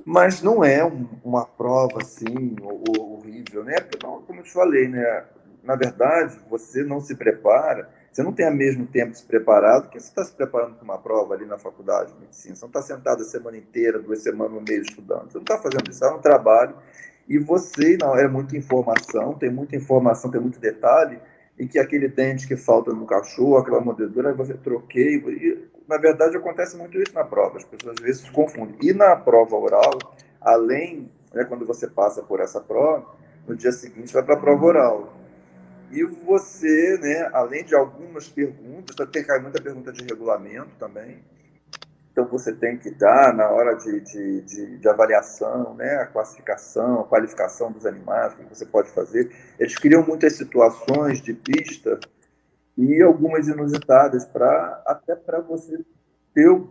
mas não é um, uma prova assim horrível, né? Porque, como eu te falei, né, na verdade, você não se prepara, você não tem o mesmo tempo de se preparar do que você está se preparando para uma prova ali na faculdade de medicina. Você não está sentado a semana inteira, duas semanas no mês estudando. Você não está fazendo isso, é um trabalho e você, não, é muita informação, tem muita informação, tem muito detalhe, e que aquele dente que falta no cachorro, aquela mordedura, você troquei. E, na verdade, acontece muito isso na prova, as pessoas às vezes se confundem. E na prova oral, além, né, quando você passa por essa prova, no dia seguinte vai para a prova oral. E você, né, além de algumas perguntas, tem muita pergunta de regulamento também, então, você tem que dar, na hora de, de, de, de, avaliação, né, a classificação, a qualificação dos animais, o que você pode fazer. Eles criam muitas situações de pista e algumas inusitadas, pra, até para você ter ver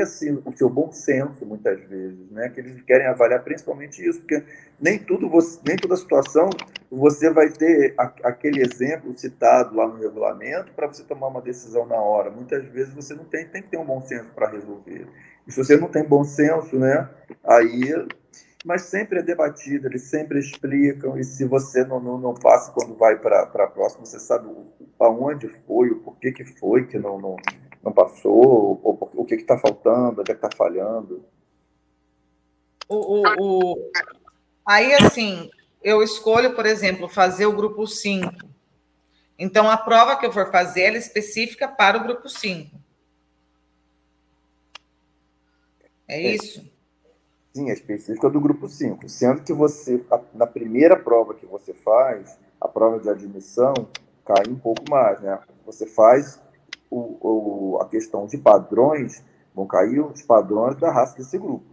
assim, o seu bom senso, muitas vezes, né? que eles querem avaliar principalmente isso, porque nem, tudo você, nem toda situação você vai ter a, aquele exemplo citado lá no regulamento para você tomar uma decisão na hora. Muitas vezes você não tem, tem que ter um bom senso para resolver. E se você não tem bom senso, né, aí mas sempre é debatido, eles sempre explicam, e se você não, não, não passa quando vai para a próxima, você sabe aonde foi, o porquê que foi que não, não, não passou, ou, o que está faltando, o que está falhando. O, o, o, Aí, assim, eu escolho, por exemplo, fazer o grupo 5. Então, a prova que eu for fazer, ela é específica para o grupo 5. É, é isso? Sim, é específica do grupo 5. Sendo que você, na primeira prova que você faz, a prova de admissão, cai um pouco mais, né? Você faz o, o, a questão de padrões, vão cair os padrões da raça desse grupo.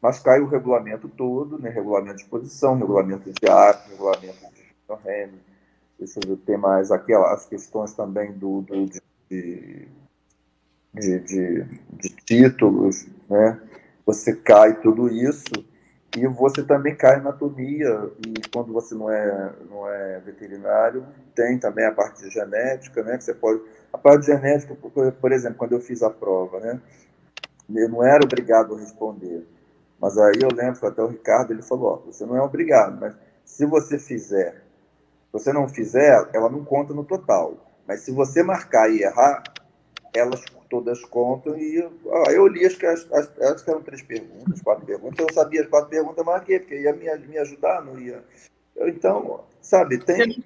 Mas cai o regulamento todo, né? regulamento de posição, regulamento de arte, regulamento de Henry, deixa eu ver, tem mais aquelas questões também do, do de, de, de, de, títulos, né? Você cai tudo isso e você também cai anatomia e quando você não é não é veterinário tem também a parte de genética, né? Que você pode a parte genética, por, exemplo, quando eu fiz a prova, né? Eu não era obrigado a responder, mas aí eu lembro até o Ricardo ele falou, ó, você não é obrigado, mas se você fizer, se você não fizer, ela não conta no total. Mas se você marcar e errar, elas todas contam e ó, eu li acho que as, as, acho que eram três perguntas, quatro perguntas, eu sabia as quatro perguntas, marquei, porque ia me, me ajudar, não ia. Eu, então, sabe, tem.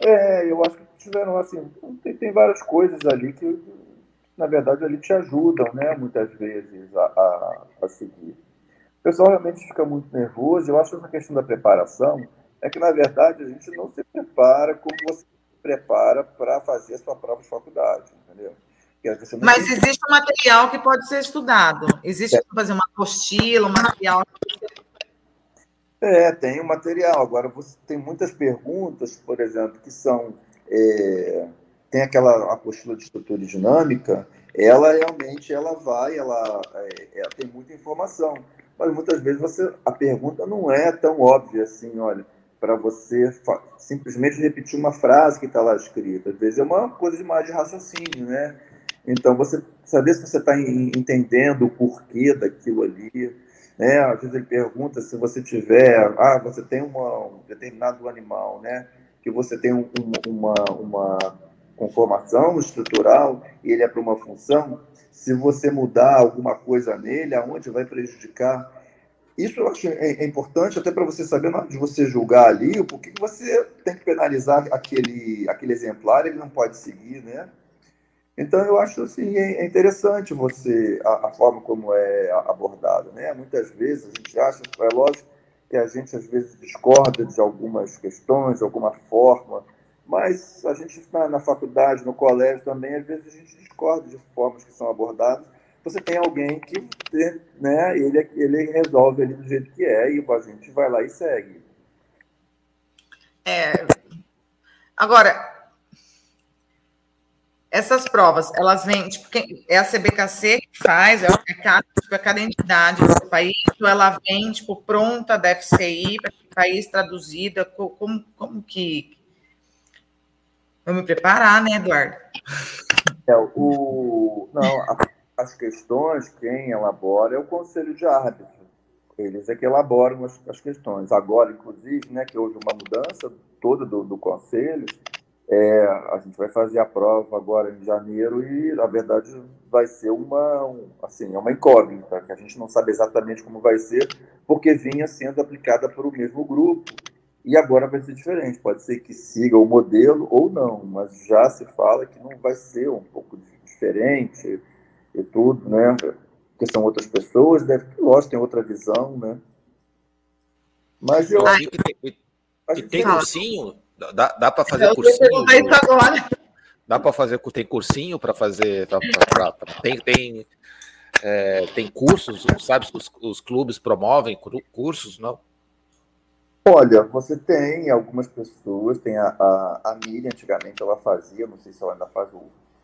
É, eu acho que tiveram assim, tem, tem várias coisas ali que, na verdade, ali te ajudam, né, muitas vezes, a, a, a seguir. O pessoal realmente fica muito nervoso. Eu acho que essa questão da preparação é que, na verdade, a gente não se prepara como você se prepara para fazer a sua prova de faculdade, entendeu? Mas tem... existe um material que pode ser estudado. Existe é. fazer uma apostila, um material. É, tem um material. Agora, você tem muitas perguntas, por exemplo, que são. É, tem aquela apostila de estrutura dinâmica, ela realmente ela vai, ela, é, ela tem muita informação mas muitas vezes você, a pergunta não é tão óbvia assim, olha, para você simplesmente repetir uma frase que está lá escrita. Às vezes é uma coisa de mais de raciocínio, né? Então, você saber se você está entendendo o porquê daquilo ali. Né? Às vezes ele pergunta se você tiver, ah, você tem uma, um determinado animal, né? Que você tem um, uma, uma conformação estrutural e ele é para uma função, se você mudar alguma coisa nele, aonde vai prejudicar. Isso eu acho é, é importante até para você saber na hora de você julgar ali o porquê que você tem que penalizar aquele, aquele exemplar, ele não pode seguir, né? Então eu acho assim é, é interessante você a, a forma como é abordado, né? Muitas vezes a gente acha, é lógico que a gente às vezes discorda de algumas questões, de alguma forma, mas a gente na, na, faculdade, no colégio também, às vezes a gente discorda de formas que são abordadas. Você tem alguém que né, ele, ele resolve ali do jeito que é e a gente vai lá e segue. É. Agora, essas provas, elas vêm, tipo, é a CBKC faz, é cada, tipo, é cada entidade do país, ela vem, tipo, pronta da FCI, país traduzida? Como, como que. Vou me preparar, né, Eduardo? É, o, não, as questões, quem elabora é o Conselho de Árbitros. Eles é que elaboram as, as questões. Agora, inclusive, né, que houve uma mudança toda do, do Conselho, é, a gente vai fazer a prova agora em janeiro e, na verdade, vai ser uma, um, assim, é uma incógnita, que a gente não sabe exatamente como vai ser, porque vinha sendo aplicada por o mesmo grupo e agora vai ser diferente. Pode ser que siga o modelo ou não, mas já se fala que não vai ser um pouco diferente e tudo, né? Porque são outras pessoas, deve, lógico, tem outra visão, né? Mas eu. acho que e tem cursinho? Dá, dá para fazer cursinho? Dá para fazer, tem cursinho para fazer. Pra, pra, pra, tem, tem, é, tem cursos, sabe? Os, os clubes promovem cursos, não? Olha, você tem algumas pessoas, tem a, a, a Miriam, antigamente ela fazia, não sei se ela ainda faz,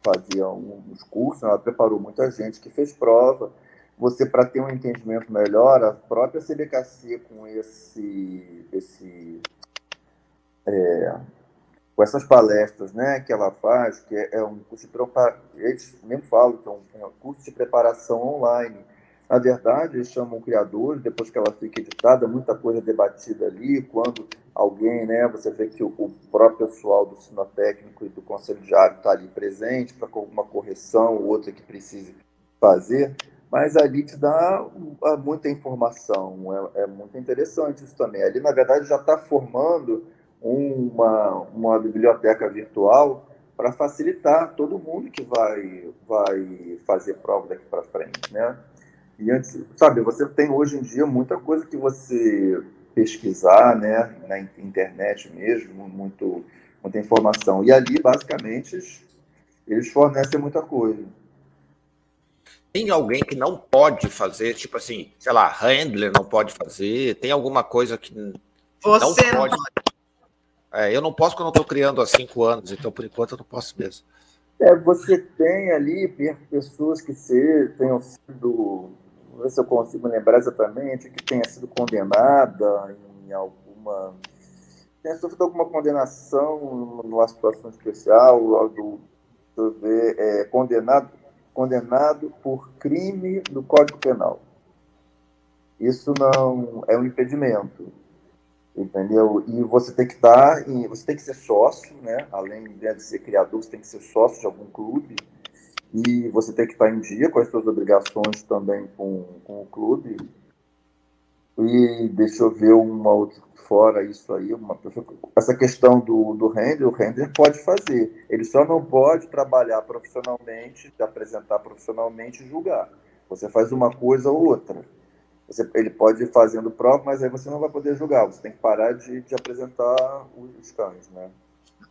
fazia uns cursos, ela preparou muita gente que fez prova. Você, para ter um entendimento melhor, a própria CBKC com esse, esse é, com essas palestras né, que ela faz, que é, é um curso de preparação, eles mesmo falam que é um, é um curso de preparação online. Na verdade, eles chamam criadores, depois que ela fica editada, muita coisa debatida ali, quando alguém, né, você vê que o, o próprio pessoal do sinotécnico e do conselho de área está ali presente para alguma correção ou outra que precise fazer, mas ali te dá muita informação, é, é muito interessante isso também. Ali, na verdade, já está formando uma, uma biblioteca virtual para facilitar todo mundo que vai, vai fazer prova daqui para frente, né? E antes, sabe, você tem hoje em dia muita coisa que você pesquisar, né, na internet mesmo, muito, muita informação. E ali, basicamente, eles fornecem muita coisa. Tem alguém que não pode fazer, tipo assim, sei lá, handler não pode fazer? Tem alguma coisa que você não pode? Não é, eu não posso quando eu estou criando há cinco anos, então por enquanto eu não posso mesmo. É, você tem ali pessoas que se, tenham sido, não sei se eu consigo lembrar exatamente, que tenha sido condenada em alguma. tenha sofrido alguma condenação numa situação especial, do, ver, é, condenado, condenado por crime do Código Penal. Isso não é um impedimento entendeu? E você tem que estar, você tem que ser sócio, né? Além de ser criador, você tem que ser sócio de algum clube e você tem que estar em dia com as suas obrigações também com, com o clube. E deixa eu ver uma outra fora isso aí, uma pessoa, essa questão do, do render, o render pode fazer. Ele só não pode trabalhar profissionalmente, apresentar profissionalmente e julgar. Você faz uma coisa ou outra. Você, ele pode ir fazendo prova, mas aí você não vai poder julgar. Você tem que parar de, de apresentar os cães, né?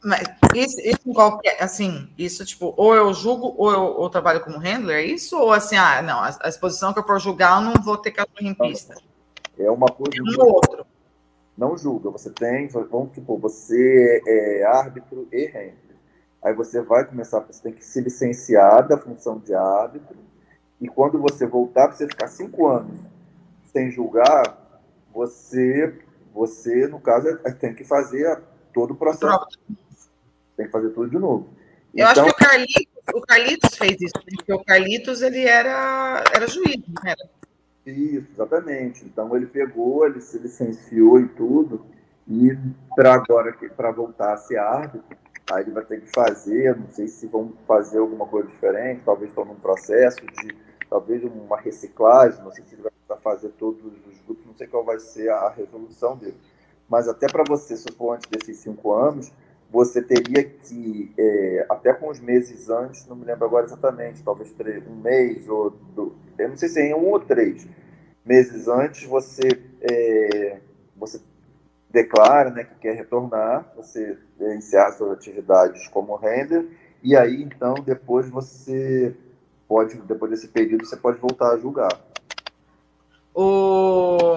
Mas isso, isso qualquer, assim, isso tipo, ou eu julgo ou eu ou trabalho como handler, é isso? Ou assim, ah, não, a, a exposição que eu for julgar, eu não vou ter cachorro em pista. É uma coisa. Um ou outro. Não julga, você tem, vamos tipo, você é árbitro e handler. Aí você vai começar, você tem que se licenciar da função de árbitro, e quando você voltar, você ficar cinco anos sem julgar, você, você no caso, é, tem que fazer todo o processo. Tem que fazer tudo de novo. Eu então, acho que o Carlitos, o Carlitos fez isso, porque o Carlitos ele era, era juiz, não era? Isso, exatamente. Então ele pegou, ele se licenciou e tudo, e para agora, para voltar a ser árbitro, aí ele vai ter que fazer, não sei se vão fazer alguma coisa diferente, talvez estão num processo de talvez uma reciclagem, não sei se ele vai fazer todos os grupos, não sei qual vai ser a resolução dele. Mas até para você, se for antes desses cinco anos, você teria que, é, até com os meses antes, não me lembro agora exatamente, talvez três, um mês, ou eu não sei se é um ou três meses antes, você, é, você declara né, que quer retornar, você é, encerra suas atividades como render, e aí então depois você pode, depois desse período, você pode voltar a julgar. O,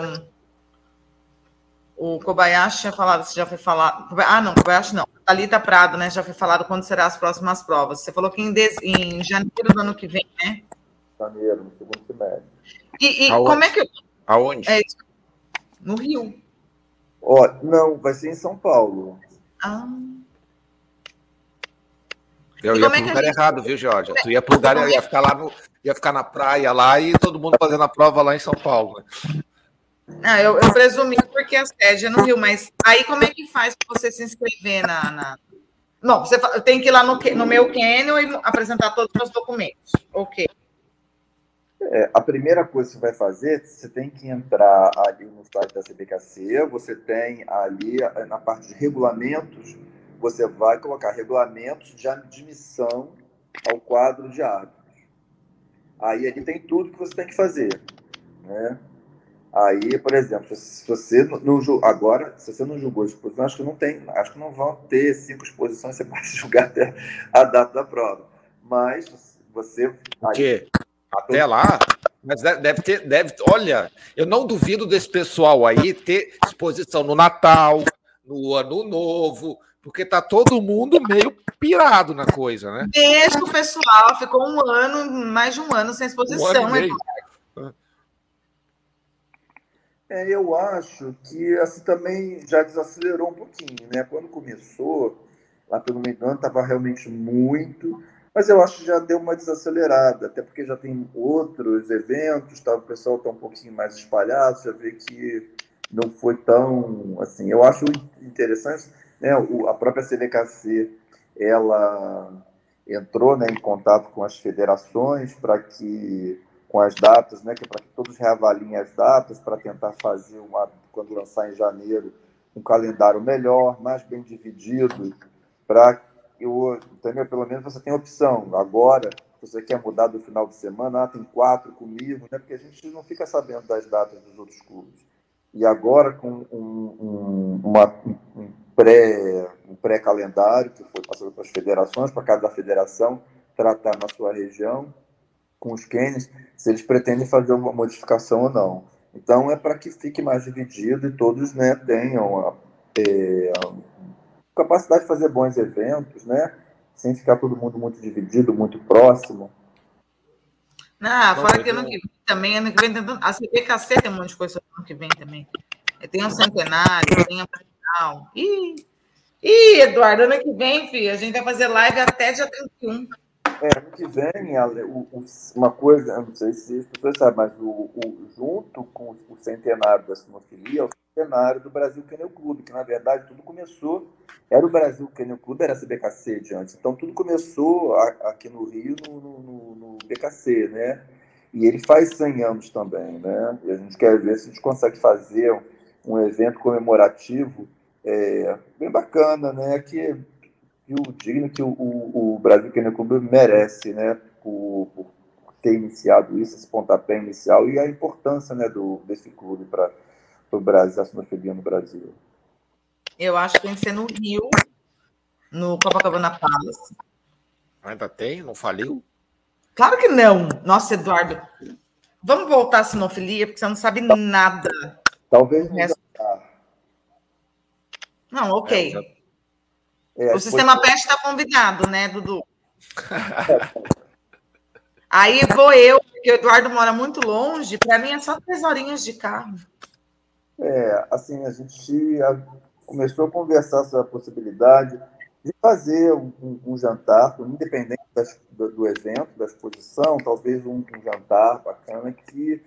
o Kobayashi tinha falado, você já foi falar. Ah, não, Kobayashi não. Thalita Prado, né? Já foi falado quando serão as próximas provas. Você falou que em, des... em janeiro do ano que vem, né? Janeiro, no segundo semestre. E, e como é que. Aonde? É, no Rio. Ó, não, vai ser em São Paulo. Ah. Eu E ia é pro que a lugar gente- errado, viu, Georgia? Tu ia pro lugar, Como é- ia ficar lá no, ia ficar na praia lá e todo mundo fazendo a prova lá em São Paulo. né? Ah, eu, eu presumi porque a sede é no Rio, mas aí como é que faz para você se inscrever na. na... Não, você tem que ir lá no, no meu Canyon e apresentar todos os meus documentos. Ok. É, a primeira coisa que você vai fazer, você tem que entrar ali no site da CBKC, você tem ali na parte de regulamentos, você vai colocar regulamentos de admissão ao quadro de árbitros. Aí ali tem tudo que você tem que fazer, né? Aí, por exemplo, se você não, agora, se você não julgou exposição, acho que não tem, acho que não vão ter cinco exposições, você pode julgar até a data da prova. Mas você Porque até lá, mas de- deve ter, deve, olha, eu não duvido desse pessoal aí ter exposição no Natal, no Ano Novo, porque tá todo mundo meio pirado na coisa, né? Deixa o pessoal, ficou um ano, mais de um ano sem Um exposição. ano e meio. Eduardo. É, eu acho que assim também já desacelerou um pouquinho, né? Quando começou, lá pelo meio do ano, estava realmente muito, mas eu acho que já deu uma desacelerada, até porque já tem outros eventos, tá? o pessoal está um pouquinho mais espalhado, já vê que não foi tão assim. Eu acho interessante, né? O, a própria CVKC, ela entrou né, em contato com as federações para que com as datas, né, que é para que todos reavaliem as datas para tentar fazer uma quando lançar em janeiro um calendário melhor, mais bem dividido, para eu entendeu? Pelo menos você tem opção. Agora, você quer mudar do final de semana, ah, tem quatro comigo, né? Porque a gente não fica sabendo das datas dos outros clubes. E agora com um, um, uma, um pré um pré-calendário que foi passado para as federações, para cada federação tratar na sua região com os Kennys, se eles pretendem fazer uma modificação ou não. Então, é para que fique mais dividido e todos né, tenham a, é, a capacidade de fazer bons eventos, né, sem ficar todo mundo muito dividido, muito próximo. Não, fora mas que ano que vem também, ano que vem a CPKC tem um monte de coisa ano que vem também. Tem o centenário, tem a final. Ih, ih, Eduardo, ano que vem, filho, a gente vai fazer live até dia 31. É, ano que vem, uma coisa, não sei se as pessoas sabem, mas o, o- junto com o centenário da sinofilia, é o centenário do Brasil Kennel Clube, que na verdade tudo começou, era o Brasil Kennel Clube, era a CBKC de antes, então tudo começou aqui no Rio, no, no- no- BKC, né? E ele faz 100 anos também, né? E a gente quer ver se a gente consegue fazer um evento comemorativo é, bem bacana, né? Que e o digno que o, o, o Brasil Kennel Clube merece, né, por, por ter iniciado isso, esse pontapé inicial e a importância, né, do, desse clube para o Brasil, a sinofilia no Brasil. Eu acho que tem que ser no Rio, no Copacabana Palace. Ainda tem? Não faliu? Claro que não. Nossa, Eduardo. Vamos voltar à sinofilia, porque você não sabe nada. Talvez não Não, ok. É, já- é, o Sistema PET está convidado, né, Dudu? Aí vou eu, porque o Eduardo mora muito longe, para mim é só três horinhas de carro. É, assim, a gente começou a conversar sobre a possibilidade de fazer um, um- um jantar, independente das- do, do evento, da exposição, talvez um, um jantar bacana que,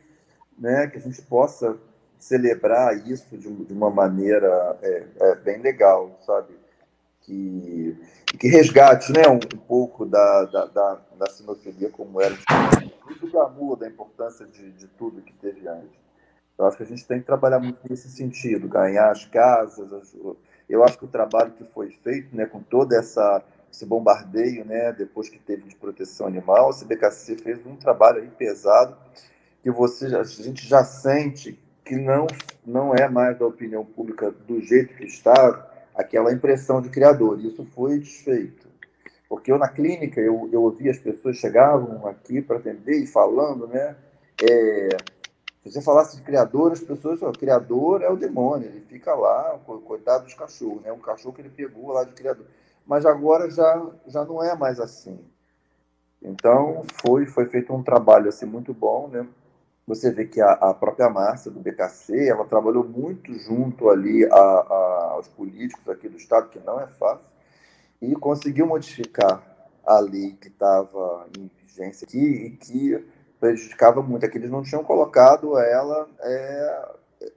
né, que a gente possa celebrar isso de, de uma maneira é, é, bem legal, sabe? Que, que resgate né, um, um pouco da, da, da, da sinofilia como era, e do glamour, da importância de, de tudo que teve antes. Eu acho que a gente tem que trabalhar muito nesse sentido, ganhar as casas. as- Eu acho que o trabalho que foi feito, né, com todo essa esse bombardeio, né, depois que teve de proteção animal, o CBKC fez um trabalho aí pesado que você a gente já sente que não não é mais da opinião pública do jeito que estava aquela impressão de criador. Isso foi desfeito. Porque eu na clínica eu, eu ouvia as pessoas chegavam aqui para atender e falando, né? É, se você falasse de criador, as pessoas falam, criador é o demônio, ele fica lá, co- coitado dos cachorros, né? Um cachorro que ele pegou lá de criador. Mas agora já, já não é mais assim. Então, foi, foi feito um trabalho assim, muito bom, né? Você vê que a, a, própria Márcia do BKC, ela trabalhou muito junto ali a, a, aos políticos aqui do Estado, que não é fácil, e conseguiu modificar a lei que estava em vigência aqui e que prejudicava muito, é que eles não tinham colocado ela é,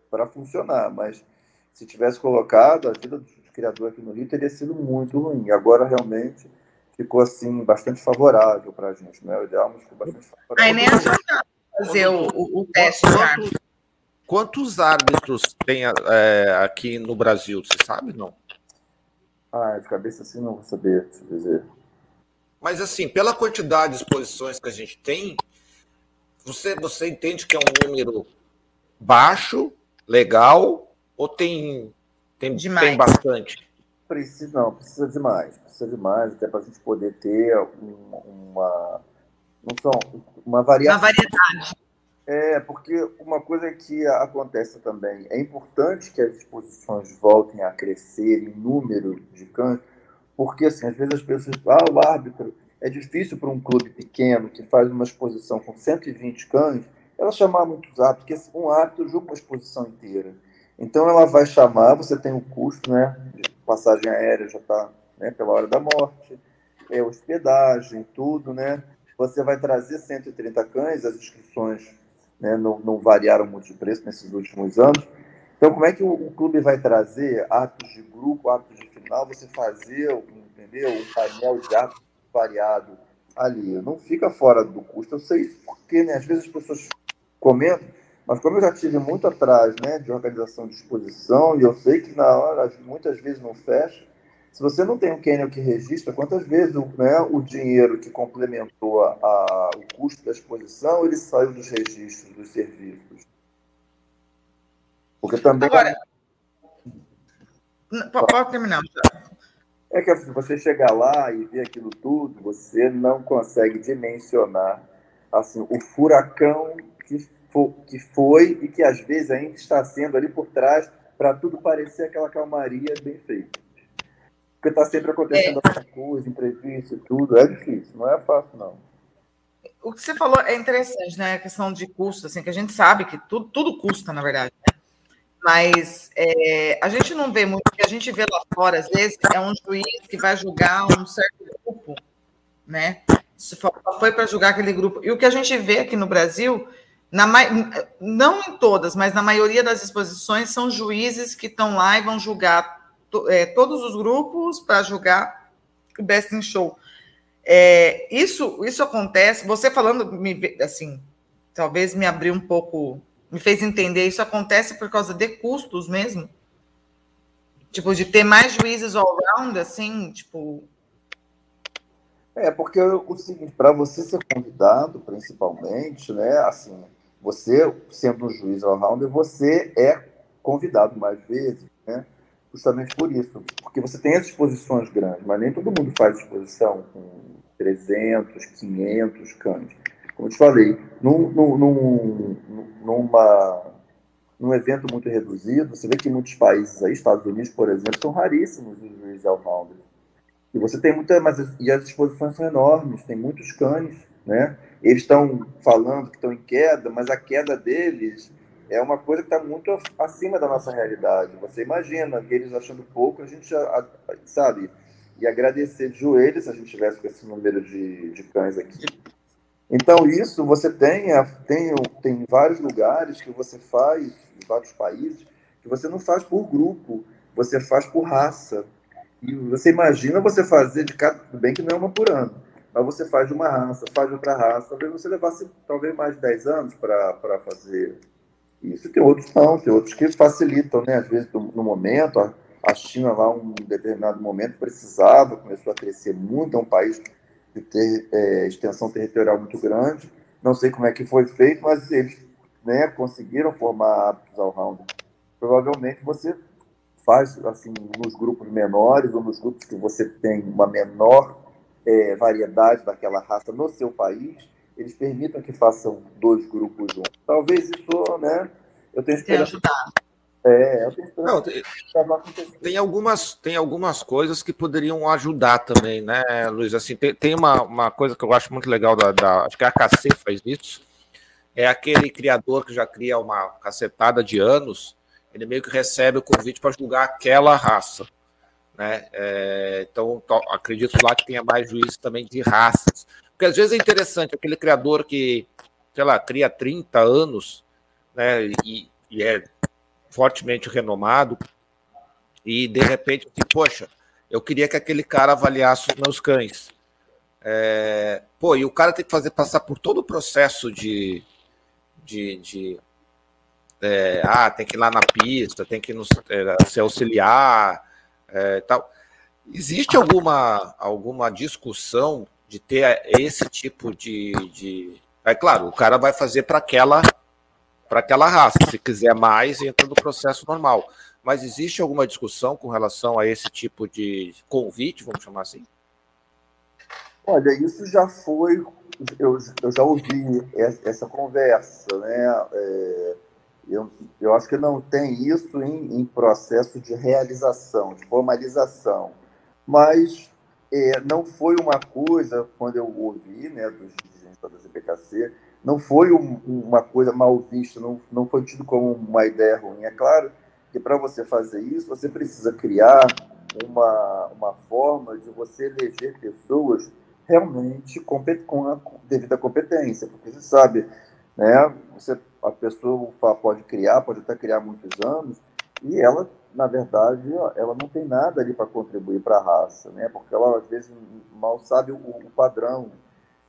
para funcionar, mas se tivesse colocado, a vida dos criadores aqui no Rio teria sido muito ruim. Agora, realmente, ficou assim bastante favorável para a gente, né? O ideal, mas ficou bastante favorável. Aí fazer o, o, o teste. Quantos, quantos árbitros tem é, aqui no Brasil? Você sabe, não? Ah, de cabeça assim não vou saber dizer. Mas assim, pela quantidade de exposições que a gente tem, você, você entende que é um número baixo, legal, ou tem, tem, tem bastante? Precisa, não, precisa de mais. Precisa de mais, até para a gente poder ter uma, não são, uma variação. Uma variedade. É, porque uma coisa que acontece também, é importante que as exposições voltem a crescer em número de cães, porque assim, às vezes as pessoas ah, o árbitro, é difícil para um clube pequeno que faz uma exposição com 120 cães, ela chamar muitos árbitros, porque um árbitro julga uma exposição inteira. Então ela vai chamar, você tem o um custo, né? De passagem aérea já está né, pela hora da morte, é hospedagem, tudo, né? Você vai trazer 130 cães, as inscrições né, não, não, variaram muito de preço nesses últimos anos. Então, como é que o, o, clube vai trazer atos de grupo, atos de final, você fazer, entendeu? Um painel de atos variado ali. Não fica fora do custo. Eu sei isso porque, né, às vezes as pessoas comentam, mas como eu já tive muito atrás né, de organização de exposição, e eu sei que na hora, muitas vezes não fecha, se você não tem um kennel que registra, quantas vezes né, o dinheiro que complementou a, a, o custo da exposição, ele saiu dos registros dos serviços? Porque também... Agora, pode terminar. É que se você chegar lá e ver aquilo tudo, você não consegue dimensionar assim, o furacão que, que foi e que às vezes ainda está sendo ali por trás para tudo parecer aquela calmaria bem feita. Porque está sempre acontecendo é. coisa, imprevisto tudo. É difícil, não é fácil, não. O que você falou é interessante, né? A questão de custo, assim, que a gente sabe que tudo, tudo custa, na verdade, né? Mas é, a gente não vê muito, o que a gente vê lá fora, às vezes, é um juiz que vai julgar um certo grupo, né? Foi para julgar aquele grupo. E o que a gente vê aqui no Brasil, na, não em todas, mas na maioria das exposições, são juízes que estão lá e vão julgar é, todos os grupos para julgar o Best in Show. É, isso, isso acontece, você falando, me, assim, talvez me abriu um pouco, me fez entender, isso acontece por causa de custos mesmo? Tipo, de ter mais juízes all round, assim, tipo... É, porque o seguinte, para você ser convidado, principalmente, né, assim, você, sendo um juiz all round, você é convidado mais vezes, né? Justamente por isso, porque você tem as exposições grandes, mas nem todo mundo faz exposição com 300, 500 cães. Como eu te falei, num, num, numa, num evento muito reduzido, você vê que muitos países aí, Estados Unidos, por exemplo, são raríssimos os juízes Elfounders. E você tem muita, mas e as exposições são enormes, tem muitos cães, né? Eles estão falando que estão em queda, mas a queda deles é uma coisa que está muito acima da nossa realidade. Você imagina que eles achando pouco, a gente já, sabe, e agradecer de joelhos se a gente tivesse com esse número de, de cães aqui. Então, isso você tem, tem, tem vários lugares que você faz, em vários países, que você não faz por grupo, você faz por raça. E você imagina você fazer de cada. Tudo bem que não é uma por ano, mas você faz de uma raça, faz de outra raça. Talvez você levasse talvez mais de 10 anos para fazer isso tem outros não, tem outros que facilitam, né? Às vezes, no momento, a China lá, um determinado momento, precisava, começou a crescer muito, é um país de ter é, extensão territorial muito grande. Não sei como é que foi feito, mas eles né, conseguiram formar hábitos ao round. Provavelmente você faz assim nos grupos menores ou nos grupos que você tem uma menor é, variedade daquela raça no seu país, eles permitam que façam dois grupos juntos. Talvez isso, né? Eu tenho esperança. É, eu tenho Não, tem, tem, algumas, tem algumas coisas que poderiam ajudar também, né, Luiz? Assim, tem, tem uma, uma coisa que eu acho muito legal da, da acho que a KC faz isso, é aquele criador que já cria uma cacetada de anos, ele meio que recebe o convite para julgar aquela raça. Né? É, então, acredito lá que tenha mais juízes também de raças. Porque às vezes é interessante, aquele criador que, sei lá, cria 30 anos né, e, e é fortemente renomado, e de repente, assim, poxa, eu queria que aquele cara avaliasse os meus cães. É, pô, e o cara tem que fazer passar por todo o processo de. de, de é, ah, tem que ir lá na pista, tem que nos, é, se auxiliar é, tal. Existe alguma, alguma discussão de ter esse tipo de, de. É claro, o cara vai fazer para aquela para aquela raça. Se quiser mais, entra no processo normal. Mas existe alguma discussão com relação a esse tipo de convite, vamos chamar assim? Olha, isso já foi, eu, eu já ouvi essa conversa, né? É, eu, eu acho que não tem isso em, em processo de realização, de formalização. Mas é, não foi uma coisa, quando eu ouvi né, dos dirigentes da CPKC, não foi um, uma coisa mal vista, não, não foi tido como uma ideia ruim. É claro que para você fazer isso, você precisa criar uma, uma forma de você eleger pessoas realmente com a devida competência, porque você sabe, né, você, a pessoa pode criar, pode até criar muitos anos, e ela, na verdade, ela não tem nada ali para contribuir para a raça, né, porque ela, às vezes, mal sabe o, o padrão,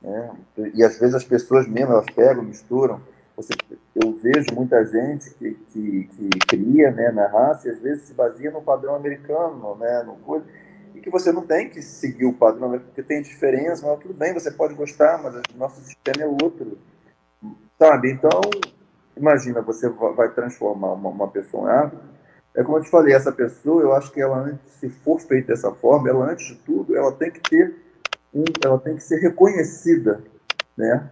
né, e às vezes as pessoas mesmo, elas pegam, misturam, você, eu vejo muita gente que, que, que cria né, na raça e às vezes se baseia no padrão americano, né, no coisa, e que você não tem que seguir o padrão, porque tem diferença, mas tudo bem, você pode gostar, mas o nosso sistema é outro, sabe? Então, imagina, você vai transformar uma, uma pessoa em árbitro, é como eu te falei, essa pessoa, eu acho que ela, se for feita dessa forma, ela, antes de tudo, ela tem que ter, um, ela tem que ser reconhecida, né?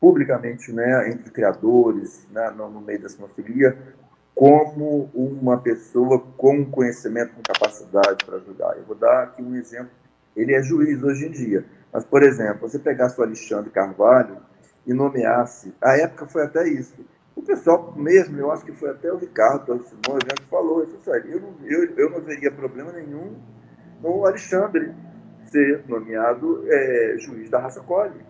publicamente, né, entre criadores, né, no meio da sinofilia, como uma pessoa com conhecimento, com capacidade para ajudar. Eu vou dar aqui um exemplo. Ele é juiz hoje em dia, mas, por exemplo, você pegasse o Alexandre Carvalho e nomeasse, a época foi até isso. O pessoal mesmo, eu acho que foi até o Ricardo, Simão, que falou, eu, eu, não, eu, eu não veria problema nenhum no Alexandre ser nomeado é, juiz da raça Collie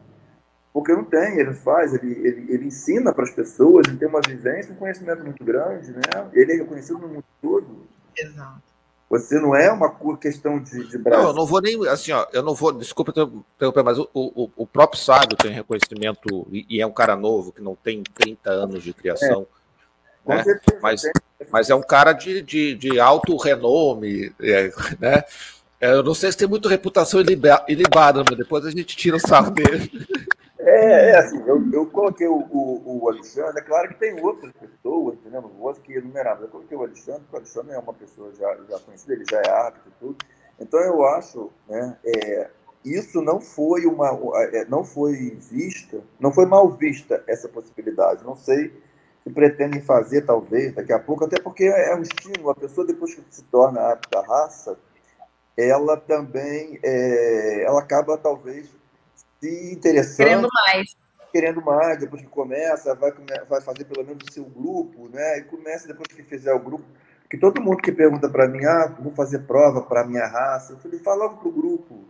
porque não tem, ele faz, ele, ele, ele ensina para as pessoas, ele tem uma vivência, um conhecimento muito grande, né? Ele é reconhecido no mundo todo. Exato. Você não é uma questão de, de Brasil. Não, eu não vou nem, assim, ó, eu não vou, desculpa interromper, mas o, o, o próprio Sábio tem reconhecimento, e, e, é um cara novo, que não tem 30 anos de criação, é. né? mas, mas é um cara de, de, de alto renome, é, né? Eu não sei se tem muita reputação ilibada, mas depois a gente tira o sarro dele. É, é assim, eu, eu coloquei o, o, o, Alexandre, é claro que tem outras pessoas, entendeu? Não vou aqui enumerar, mas eu coloquei o Alexandre, porque o Alexandre é uma pessoa já, já conhecida, ele já é árbitro e tudo. Então eu acho, né, é, isso não foi uma, é, não foi vista, não foi mal vista essa possibilidade. Não sei se pretendem fazer, talvez, daqui a pouco, até porque é um estímulo. A pessoa, depois que se torna árbitro da raça, ela também, é, ela acaba, talvez, se interessando. Querendo mais. Querendo mais, depois que começa, vai, vai fazer pelo menos o seu grupo, né? E começa depois que fizer o grupo. Que todo mundo que pergunta para mim, ah, vou fazer prova para a minha raça, eu falei, fala logo para o grupo.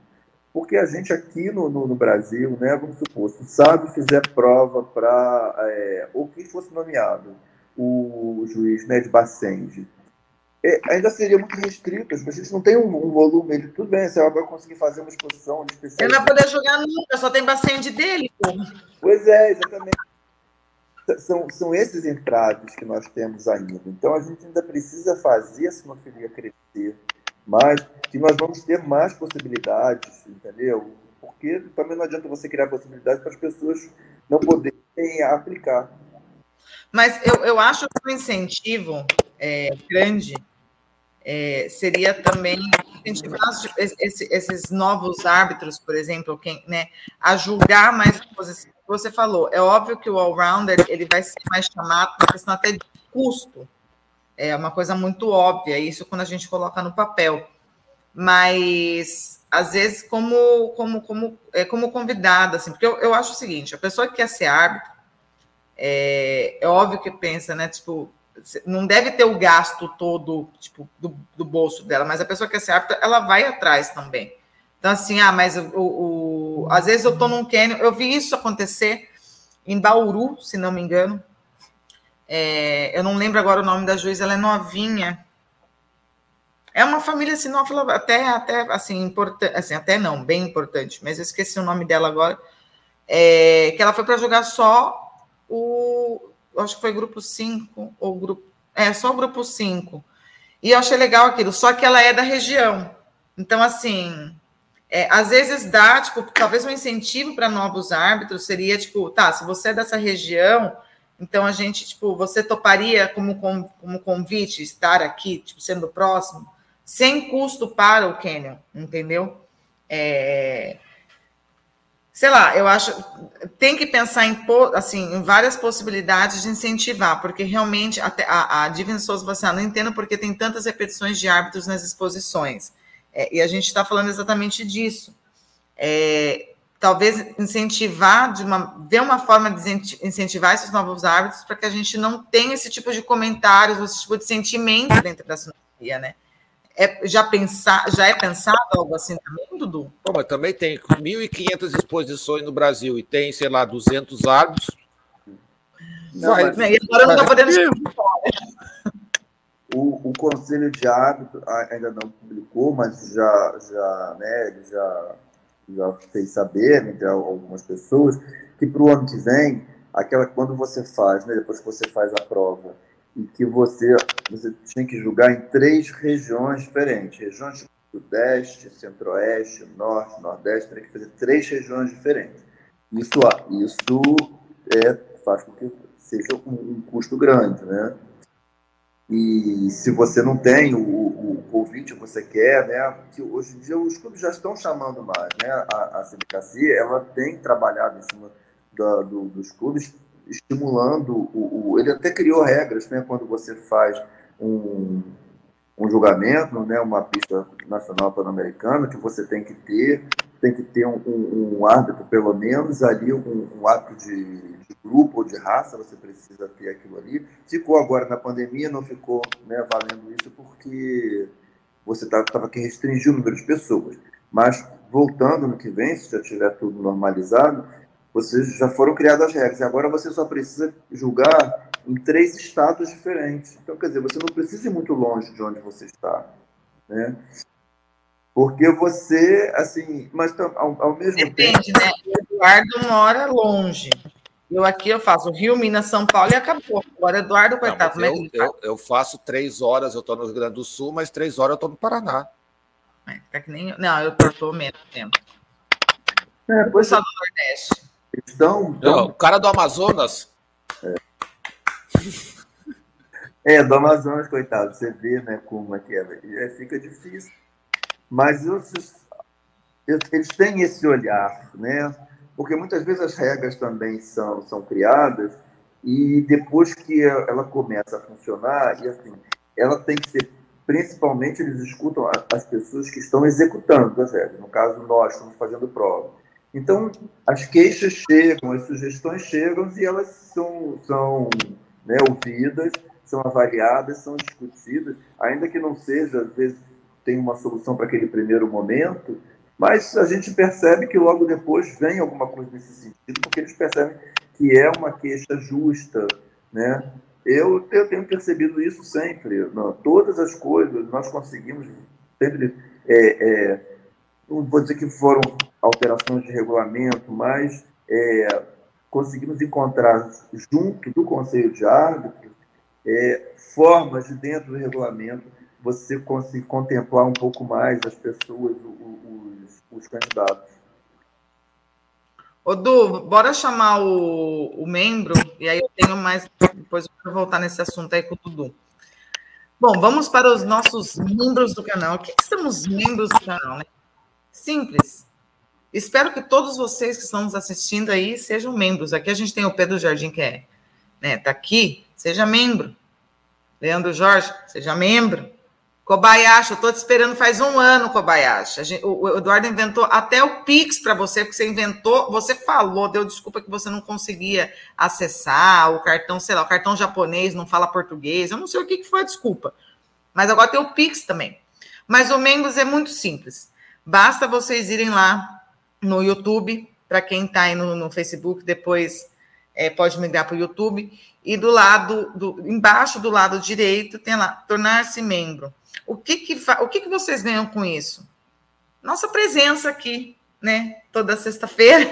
Porque a gente aqui no, no, no, Brasil, né, vamos supor, se sabe fizer prova para, é, ou quem fosse nomeado, o juiz né, de Bacende, ainda seria muito restrito. As pessoas não têm um, um volume. Ele, tudo bem, você vai conseguir fazer uma exposição de especial. Ele não vai poder jogar nunca, só tem bastante dele. Pô. Pois é, exatamente. São, são esses entraves que nós temos ainda. Então a gente ainda precisa fazer a sinofilia crescer mais, que nós vamos ter mais possibilidades, entendeu? Porque também não adianta você criar possibilidades para as pessoas não poderem aplicar. Mas eu, eu acho que o incentivo é, grande é, seria também incentivar esses novos árbitros, por exemplo, quem, né, a julgar mais a posição. Você falou, é óbvio que o all-rounder ele vai ser mais chamado por questão até de custo. É uma coisa muito óbvia, isso quando a gente coloca no papel. Mas às vezes como como como é como convidada, assim, porque eu, eu acho o seguinte, a pessoa que quer ser árbitro, é, é óbvio que pensa, né? Tipo, não deve ter o gasto todo tipo, do, do, bolso dela, mas a pessoa que ser árbitra, ela vai atrás também. Então, assim, ah, mas o, o, às vezes eu estou num cânion, eu vi isso acontecer em Bauru, se não me engano. É, eu não lembro agora o nome da juíza, ela é novinha. É uma família sinófila até, até assim, importante, assim, até não, bem importante, mas eu esqueci o nome dela agora. É, que ela foi para jogar só o. Acho que foi grupo 5, ou grupo. É, só o grupo 5. E eu achei legal aquilo, só que ela é da região. Então, assim, é, às vezes dá, tipo, talvez um incentivo para novos árbitros seria, tipo, tá, se você é dessa região, então a gente, tipo, você toparia como, como, convite estar aqui, tipo, sendo próximo, sem custo para o Canyon, entendeu? É, sei lá, eu acho tem que pensar em assim em várias possibilidades de incentivar, porque realmente até a, a Divina Souza você assim, ah, não entendo porque tem tantas repetições de árbitros nas exposições. É, e a gente está falando exatamente disso. É, talvez incentivar de uma ver uma forma de incentivar esses novos árbitros para que a gente não tenha esse tipo de comentários, esse tipo de sentimento dentro da sintonia, né? É, já, pensar, já é pensado algo assim também, Dudu? Bom, mas também tem 1.500 exposições no Brasil e tem, sei lá, 200 árbitros. Não, vai, mas, e agora não está podendo o, o Conselho de Árbitro ainda não publicou, mas já, já, né, já, já fez saber entre né, algumas pessoas que para o ano que vem, aquela quando você faz, né, depois que você faz a prova, e que você, você tinha que julgar em três regiões diferentes. Regiões Sudeste, Centro-Oeste, Norte, Nordeste, tem que fazer três regiões diferentes. Isso, isso é, faz com que seja um, custo grande, né? E se você não tem o, o convite que você quer, né? Que hoje em dia os clubes já estão chamando mais, né? A, a ela tem trabalhado em cima da, do, dos clubes estimulando o, o, ele até criou regras né quando você faz um, um julgamento né uma pista nacional pan-americana que você tem que ter tem que ter um, um, um árbitro pelo menos ali um, um ato de, de, grupo ou de raça você precisa ter aquilo ali. Ficou agora na pandemia não ficou né, valendo isso porque você estava tá, que restringir o número de pessoas. Mas voltando no que vem se já tiver tudo normalizado vocês já foram criadas as regras. E agora você só precisa julgar em três estados diferentes. Então, quer dizer, você não precisa ir muito longe de onde você está. Né? Porque você, assim, mas ao, ao mesmo Depende, tempo. né? O Eduardo mora longe. Eu aqui eu faço Rio, Minas, São Paulo e acabou. Agora, Eduardo, coitado. Não, eu, eu, eu, faço três horas, eu estou no Rio Grande do Sul, mas três horas eu estou no Paraná. É, tá que nem... Não, eu estou menos tempo. É, pois é. do Nordeste. Estão, estão... O cara do Amazonas. É. é, do Amazonas, coitado. Você vê, né, como é que é. é fica difícil. Mas eles têm esse olhar, né? Porque muitas vezes as regras também são, são criadas e depois que ela começa a funcionar, e assim, ela tem que ser, principalmente eles escutam as pessoas que estão executando as regras. No caso, nós estamos fazendo prova. Então, as queixas chegam, as sugestões chegam e elas são, são né, ouvidas, são avaliadas, são discutidas, ainda que não seja, às vezes tem uma solução para aquele primeiro momento, mas a gente percebe que logo depois vem alguma coisa nesse sentido, porque eles percebem que é uma queixa justa, né? Eu, eu tenho percebido isso sempre. Não, todas as coisas nós conseguimos sempre é, é, não vou dizer que foram alterações de regulamento, mas é, conseguimos encontrar junto do Conselho de Árbitros é, formas de dentro do regulamento você conseguir contemplar um pouco mais as pessoas, os, os candidatos. Ô, Du, bora chamar o, o membro, e aí eu tenho mais. Depois eu vou voltar nesse assunto aí com o Dudu. Bom, vamos para os nossos membros do canal. O que, que são os membros do canal, né? Simples. Espero que todos vocês que estão nos assistindo aí sejam membros. Aqui a gente tem o Pedro Jardim, que é, né, tá aqui, seja membro. Leandro Jorge, seja membro. Kobayashi, eu estou te esperando faz um ano, Kobayashi. Gente, o, Eduardo inventou até o Pix para você, porque você inventou, você falou, deu desculpa que você não conseguia acessar o cartão, sei lá, o cartão japonês não fala português, eu não sei o que, que foi a desculpa. Mas agora tem o Pix também. Mas o Membros é muito simples. Basta vocês irem lá no YouTube, para quem está aí no, no, Facebook, depois é, pode migrar para o YouTube. E do lado, do, embaixo do lado direito, tem lá, tornar-se membro. O que que, o que que vocês ganham com isso? Nossa presença aqui, né? Toda sexta-feira.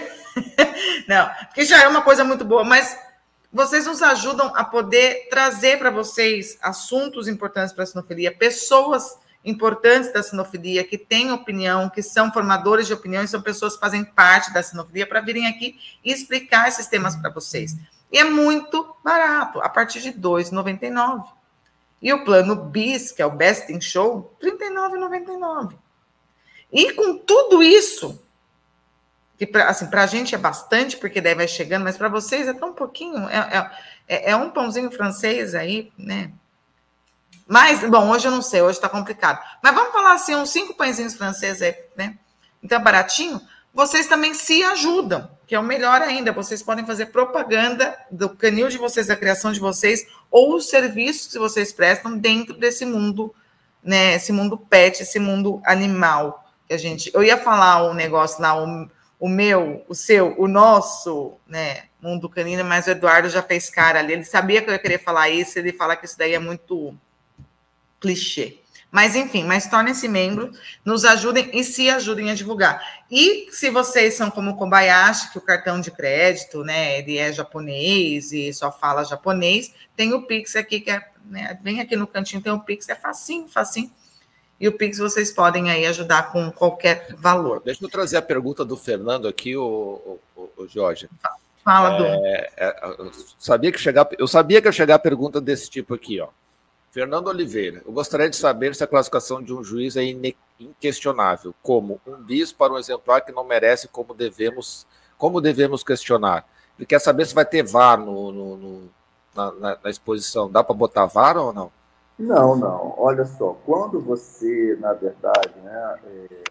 Não, porque já é uma coisa muito boa, mas vocês nos ajudam a poder trazer para vocês assuntos importantes para a sinofilia, pessoas importantes da sinofilia, que têm opinião, que são formadores de opinião e são pessoas que fazem parte da sinofilia, para virem aqui e explicar esses temas para vocês. E é muito barato, a partir de R$ 2,99. E o plano BIS, que é o Best in Show, R$ 39,99. E com tudo isso, que assim, para a gente é bastante, porque daí vai chegando, mas para vocês é tão pouquinho, é, é, é, é, um pãozinho francês aí, né? Mas, bom, hoje eu não sei, hoje está complicado. Mas vamos falar assim, uns cinco pãezinhos franceses aí, né? Então, baratinho, vocês também se ajudam que é o melhor ainda, vocês podem fazer propaganda do canil de vocês, da criação de vocês, ou os serviços que vocês prestam dentro desse mundo, né? Esse mundo pet, esse mundo animal. Que a gente, eu ia falar um negócio lá, o, o meu, o seu, o nosso, né? Mundo canino, mas o Eduardo já fez cara ali. Ele sabia que eu ia querer falar isso, ele fala que isso daí é muito clichê. Mas enfim, mas tornem-se membro, nos ajudem e se ajudem a divulgar. E se vocês são como o Kobayashi, que o cartão de crédito, né, ele é japonês e só fala japonês, tem o Pix aqui, que é, né, vem aqui no cantinho, tem o Pix, é facinho, facinho. E o Pix vocês podem aí ajudar com qualquer valor. Deixa eu trazer a pergunta do Fernando aqui, o, o, o Jorge. Fala. É, é, eu, sabia que chegar, eu sabia que ia chegar a pergunta desse tipo aqui, ó. Fernando Oliveira, eu gostaria de saber se a classificação de um juiz é inquestionável, como um bis para um exemplar que não merece como devemos, como devemos questionar. Ele quer saber se vai ter VAR no, no, no na, na, na, exposição. Dá para botar VAR ou não? Não, não. Olha só, quando você, na verdade, né, é,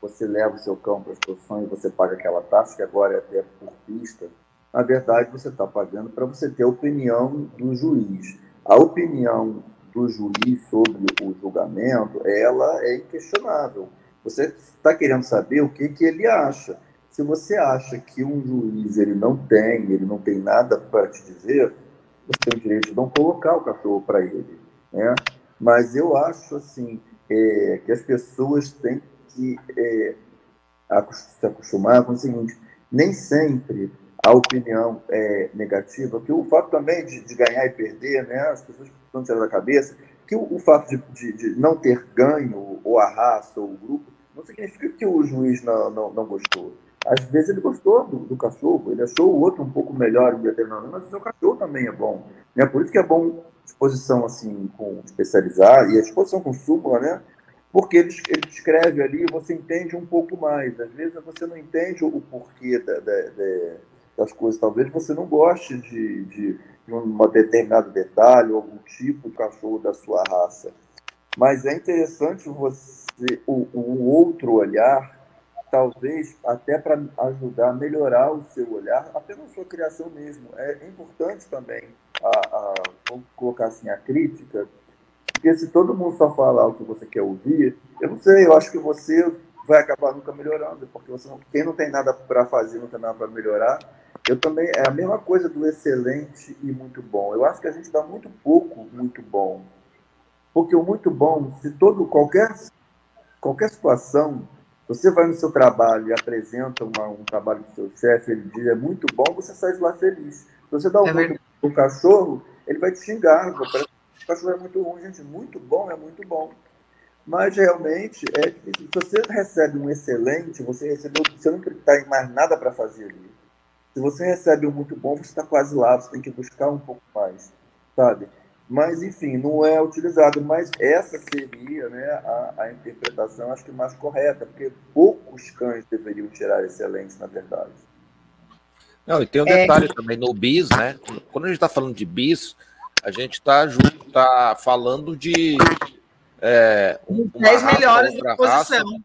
você leva o seu cão para a exposição e você paga aquela taxa, que agora é até por pista, na verdade você está pagando para você ter a opinião do juiz. A opinião do juiz sobre o julgamento, ela é inquestionável. Você está querendo saber o que, que ele acha. Se você acha que um juiz ele não tem, ele não tem nada para te dizer, você tem o direito de não colocar o cachorro para ele. Né? Mas eu acho assim é, que as pessoas têm que é, se acostumar com o seguinte: nem sempre a opinião é negativa, que o fato também de, de ganhar e perder, né, as pessoas estão tirando da cabeça, que o, o fato de, de, de, não ter ganho, ou a raça, ou o grupo, não significa que o juiz não, não, não gostou. Às vezes ele gostou do, do, cachorro, ele achou o outro um pouco melhor em determinado mas o seu cachorro também é bom. Né? Por isso que é bom exposição assim, com especializar, e a exposição com súmula, né? porque ele, ele descreve ali você entende um pouco mais. Às vezes você não entende o porquê da, da, da, das coisas. Talvez você não goste de, de um determinado detalhe algum tipo de cachorro da sua raça. Mas é interessante você o, o outro olhar, talvez até para ajudar a melhorar o seu olhar, até na sua criação mesmo. É importante também, a, a, vamos colocar assim, a crítica, porque se todo mundo só falar o que você quer ouvir, eu não sei, eu acho que você vai acabar nunca melhorando, porque você não, quem não tem nada para fazer, não tem nada para melhorar, eu também, é a mesma coisa do excelente e muito bom. Eu acho que a gente dá muito pouco muito bom. Porque o muito bom, se todo, qualquer, qualquer situação, você vai no seu trabalho e apresenta uma, um trabalho do seu chefe, ele diz é muito bom, você sai de lá feliz. Se você dá um é muito pro cachorro, ele vai te xingar. Parece que o cachorro é muito ruim. Gente, muito bom é muito bom. Mas realmente, é se você recebe um excelente, você recebeu, você não tem mais nada para fazer ali. Se você recebe um muito bom, você está quase lá, você tem que buscar um pouco mais, sabe? Mas, enfim, não é utilizado. Mas essa seria né, a, a interpretação, acho que mais correta, porque poucos cães deveriam tirar excelente, na verdade. Não, e tem um é. detalhe é... também no bis, né? Quando a gente está falando de bis, a gente está tá falando de É, Dez melhores da posição.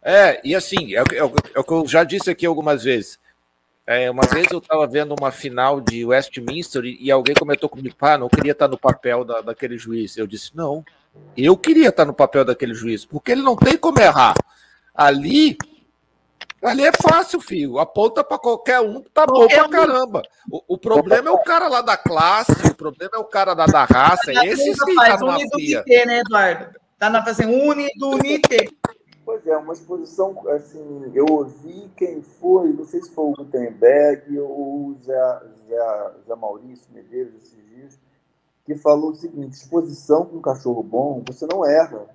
É, e assim, é, é, é, o que eu já disse aqui algumas vezes. É, uma vez eu estava vendo uma final de Westminster e, e alguém comentou comigo, pá, não queria estar no papel da, daquele juiz. Eu disse, não, eu queria estar no papel daquele juiz, porque ele não tem como errar. Ali, ali é fácil, filho. Aponta para qualquer um, tá bom pra caramba. O, o, problema é o cara lá da classe, o problema é o cara da, da raça. Esse sim tá numa fria. né, Eduardo? Tá na fazendo uni do unite. Pois é, uma exposição, assim, eu ouvi quem foi, não sei se foi o Gutenberg ou o Zé, Zé, Zé Maurício Medeiros esses dias, que falou o seguinte: exposição com um cachorro bom, você não erra.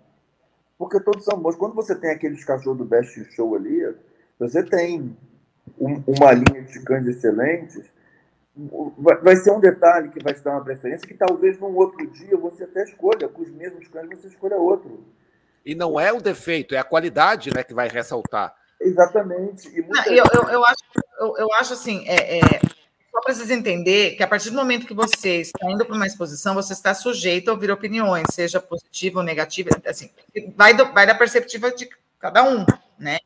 Porque todos são bons. Quando você tem aqueles cachorros do Best Show ali, você tem um, uma linha de cães excelentes, vai, vai, ser um detalhe que vai te dar uma preferência que talvez num outro dia você até escolha, com os mesmos cães você escolha outro. E não é o defeito, é a qualidade né, que vai ressaltar. Exatamente. Muita... eu, eu, eu, acho, eu, eu acho assim, é, é, só precisa entender que a partir do momento que você está indo para uma exposição, você está sujeito a ouvir opiniões, seja positiva ou negativa, assim, vai, do, vai da perspectiva de cada um, né?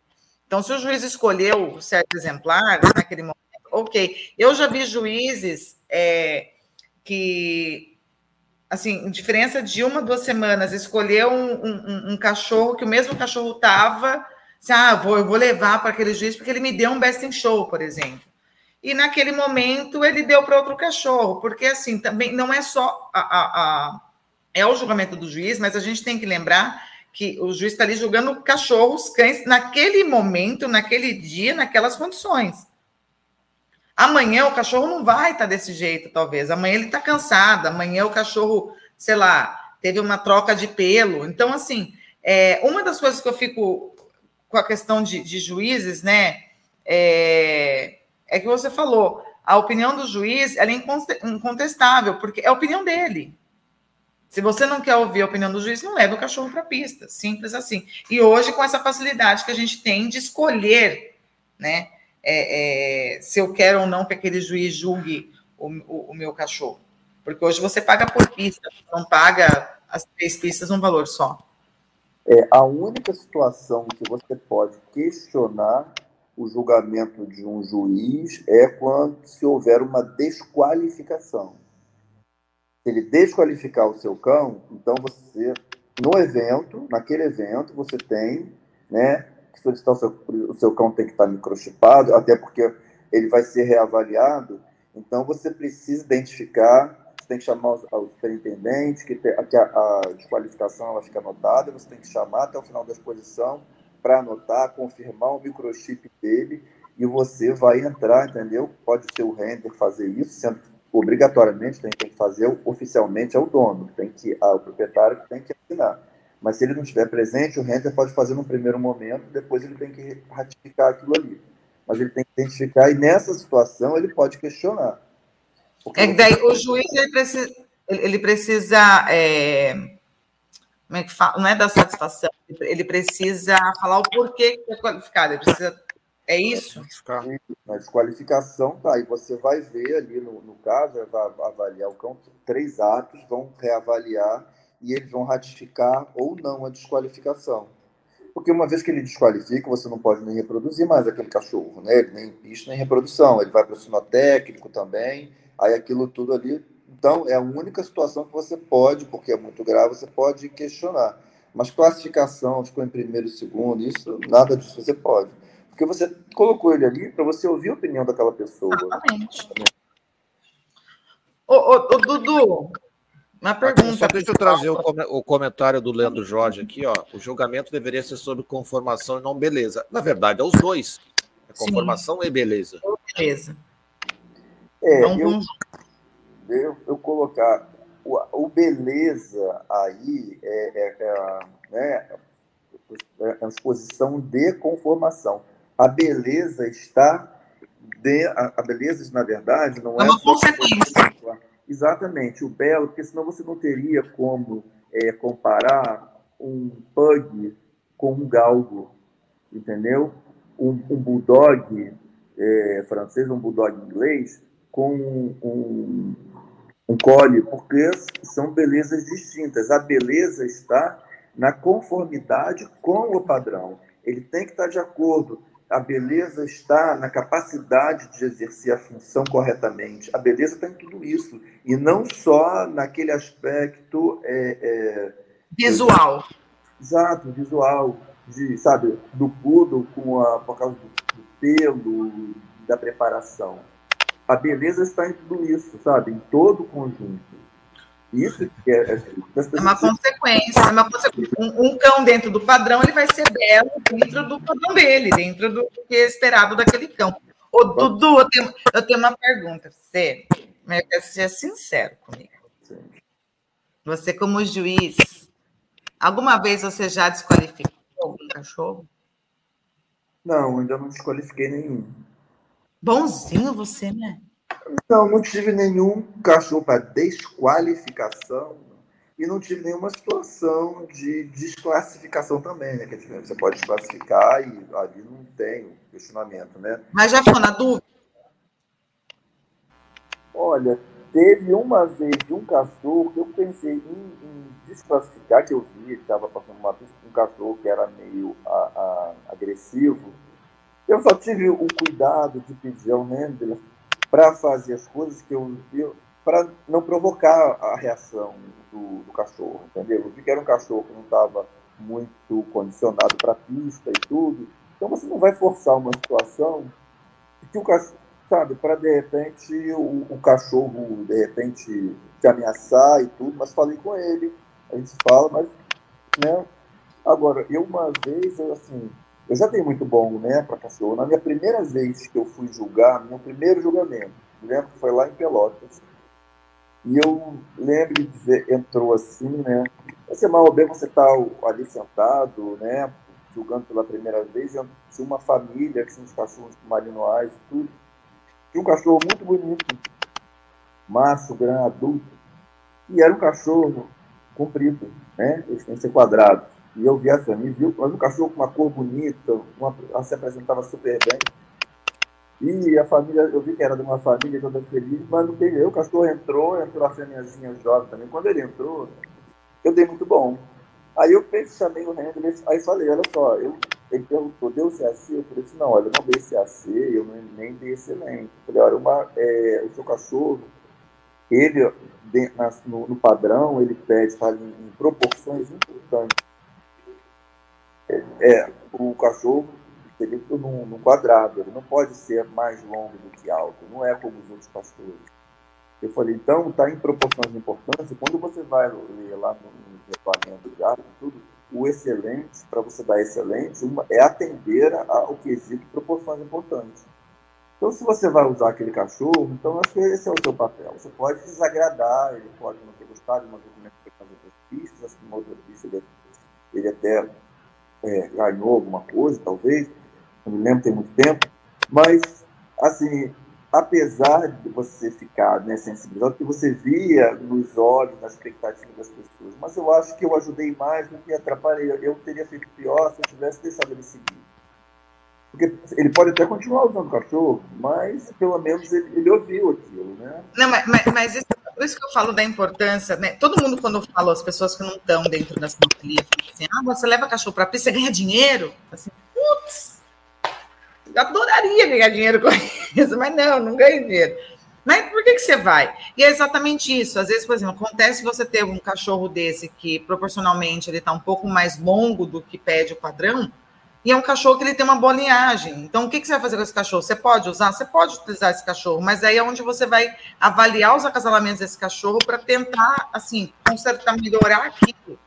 Então, se o juiz escolheu certo exemplar naquele momento, ok. Eu já vi juízes é, que assim, diferença de uma, duas semanas, escolher um, um, um cachorro que o mesmo cachorro estava, assim, ah, vou, eu vou levar para aquele juiz porque ele me deu um best in show, por exemplo. E naquele momento ele deu para outro cachorro, porque assim, também não é só a, a, a, é o julgamento do juiz, mas a gente tem que lembrar que o juiz está ali julgando cachorros, cães, naquele momento, naquele dia, naquelas condições. Amanhã o cachorro não vai estar tá desse jeito, talvez. Amanhã ele está cansado, amanhã o cachorro, sei lá, teve uma troca de pelo. Então, assim, é, uma das coisas que eu fico com a questão de, de juízes, né, é, é, que você falou, a opinião do juiz é incontestável, porque é a opinião dele. Se você não quer ouvir a opinião do juiz, não leve o cachorro para a pista, simples assim. E hoje, com essa facilidade que a gente tem de escolher, né? É, é, se eu quero ou não que aquele juiz julgue o, o, o, meu cachorro. Porque hoje você paga por pista, não paga as três pistas num valor só. É, a única situação que você pode questionar o julgamento de um juiz é quando se houver uma desqualificação. Se ele desqualificar o seu cão, então você, no evento, naquele evento, você tem né, que solicitar o seu, cão tem que estar microchipado, até porque ele vai ser reavaliado. Então, você precisa identificar, você tem que chamar o, superintendente, que, te, que a, a, desqualificação ela fica anotada, você tem que chamar até o final da exposição para anotar, confirmar o microchip dele e você vai entrar, entendeu? Pode ser o render fazer isso, sendo que obrigatoriamente tem, tem que fazer oficialmente é o dono, tem que, ah, o proprietário tem que assinar. Mas se ele não estiver presente, o renter pode fazer no primeiro momento, depois ele tem que ratificar aquilo ali. Mas ele tem que identificar, e nessa situação ele pode questionar. É que daí o juiz ele precisa, ele precisa é, como é que fala? não é da satisfação, ele precisa falar o porquê que é qualificado, ele precisa. É isso? Na desqualificação, tá. E você vai ver ali no, no caso, vai avaliar o cão, três atos, vão reavaliar e eles vão ratificar ou não a desqualificação. Porque uma vez que ele desqualifica, você não pode nem reproduzir mais aquele cachorro, né? Ele nem em pista, nem em reprodução. Ele vai para o sinotécnico também, aí aquilo tudo ali. Então, é a única situação que você pode, porque é muito grave, você pode questionar. Mas classificação, ficou em primeiro e segundo, isso, nada disso você pode. Porque você colocou ele ali para você ouvir a opinião daquela pessoa. Exatamente. Ô, ô, ô, Dudu, uma pergunta. Só deixa eu trazer o comentário do Leandro Jorge aqui, ó. O julgamento deveria ser sobre conformação e não beleza. Na verdade, é os dois. É conformação Sim. e beleza. Beleza. É, eu, eu, eu, colocar o, o beleza aí é, é, é, né, é a exposição de conformação. A beleza está de, a, a beleza, na verdade, não é, é uma consequência Exatamente, o belo, porque senão você não teria como é, comparar um pug com um galgo, entendeu? Um, um bulldog é, francês, um bulldog inglês com um, um collie, porque são belezas distintas. A beleza está na conformidade com o padrão. Ele tem que estar de acordo. A beleza está na capacidade de exercer a função corretamente. A beleza está em tudo isso. E não só naquele aspecto. É, é, visual. Exato, visual. De, sabe, do poodle com a, por causa do, do pelo, da preparação. A beleza está em tudo isso, sabe? Em todo o conjunto. Isso é. É, é uma consequência. É uma consequência. Um, um, cão dentro do padrão ele vai ser belo dentro do padrão dele, dentro do que é esperado daquele cão. Ô, Dudu, eu tenho, eu tenho uma pergunta. Você, eu quero ser sincero comigo. Você, como juiz, alguma vez você já desqualificou algum cachorro? Não, ainda não desqualifiquei nenhum. Bonzinho você, né? Não, não tive nenhum cachorro para desqualificação e não tive nenhuma situação de desclassificação também, né? Que você pode desclassificar e ali não tem questionamento, né? Mas já ficou na dúvida? Olha, teve uma vez um cachorro que eu pensei em, em desclassificar, que eu vi, estava passando uma pista com um cachorro que era meio a, a, agressivo. Eu só tive o cuidado de pedir ao Mendel para fazer as coisas que eu, eu para não provocar a reação do, do, cachorro, entendeu? Eu vi que era um cachorro que não estava muito condicionado para pista e tudo, então você não vai forçar uma situação que o cachorro, sabe, para de repente o, o, cachorro de repente te ameaçar e tudo, mas falei com ele, a gente fala, mas, né? Agora, eu uma vez, eu assim, eu já dei muito bom, né, para cachorro. Na minha primeira vez que eu fui julgar, meu primeiro julgamento, lembro que foi lá em Pelotas. E eu lembro de dizer, entrou assim, né? Você mal ou bem, você está ali sentado, né? Julgando pela primeira vez, tinha uma família que tinha uns cachorros marinoais e tudo. Tinha um cachorro muito bonito, macho, grande, adulto. E era um cachorro comprido, né? Eles têm que ser quadrados. E eu vi a família, viu, mas um cachorro com uma cor bonita, uma, ela se apresentava super bem. E a família, eu vi que era de uma família toda feliz, mas não tem O cachorro entrou, entrou a fêmeazinha jovem também. Quando ele entrou, eu dei muito bom. Aí eu chamei o Hendler, aí falei, olha só, eu, ele perguntou, deu CAC? Eu falei assim, não, olha, eu não dei CAC, eu nem dei excelente. Eu falei, olha, uma, é, o seu cachorro, ele, de, na, no, no, padrão, ele pede tá, em, em proporções importantes é, o cachorro seria num, num quadrado, ele não pode ser mais longo do que alto, não é como os outros pastores. Eu falei, então está em proporções de importância, quando você vai ler lá no, no regulamento de tudo, o excelente, para você dar excelente, uma, é atender ao quesito proporções importantes. Então, se você vai usar aquele cachorro, então acho que esse é o seu papel. Você pode desagradar, ele pode não ter gostado de uma documento que fazer outras pistas, acho que uma outra pista ele, ele até é, ganhou alguma coisa, talvez, não me lembro, tem muito tempo, mas, assim, apesar de você ficar né, sensibilizado, que você via nos olhos, na expectativa das pessoas, mas eu acho que eu ajudei mais do que atrapalhei. Eu teria feito pior se eu tivesse deixado ele seguir. Porque ele pode até continuar usando o cachorro, mas pelo menos ele, ele ouviu aquilo, né? Não, mas, mas, mas isso, por isso que eu falo da importância, né? Todo mundo, quando fala, as pessoas que não estão dentro da sinofilia, falam assim, ah, você leva cachorro para pista, você ganha dinheiro? Assim, putz, eu adoraria ganhar dinheiro com isso, mas não, não ganho dinheiro. Mas por que, que você vai? E é exatamente isso. Às vezes, por exemplo, acontece você ter um cachorro desse que proporcionalmente ele está um pouco mais longo do que pede o padrão, e é um cachorro que ele tem uma boa linhagem. Então, o que, que você vai fazer com esse cachorro? Você pode usar? Você pode utilizar esse cachorro, mas aí é onde você vai avaliar os acasalamentos desse cachorro para tentar, assim, consertar, melhorar aquilo.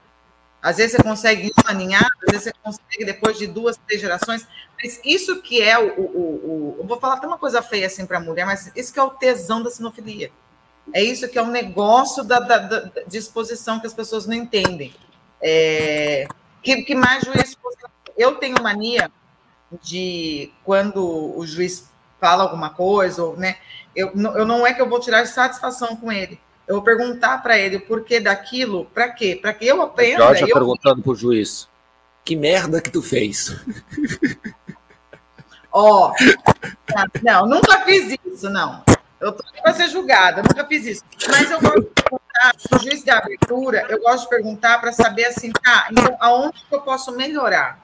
Às vezes você consegue uma ninhada, às vezes você consegue depois de duas, três gerações. Mas isso que é o. o, o vou falar até uma coisa feia assim para a mulher, mas isso que é o tesão da sinofilia. É isso que é o um negócio da, da, da, disposição que as pessoas não entendem. É, que, que mais juiz eu tenho mania de quando o juiz fala alguma coisa, ou, né, eu, eu não é que eu vou tirar satisfação com ele. Eu vou perguntar para ele o porquê daquilo, para quê? Para que eu aprenda. Jorge eu... perguntando para o juiz: que merda que tu fez? Ó, oh, não, nunca fiz isso, não. Eu tô para ser julgada, nunca fiz isso. Mas eu gosto de perguntar o juiz de abertura, eu gosto de perguntar para saber assim, tá, então aonde eu posso melhorar?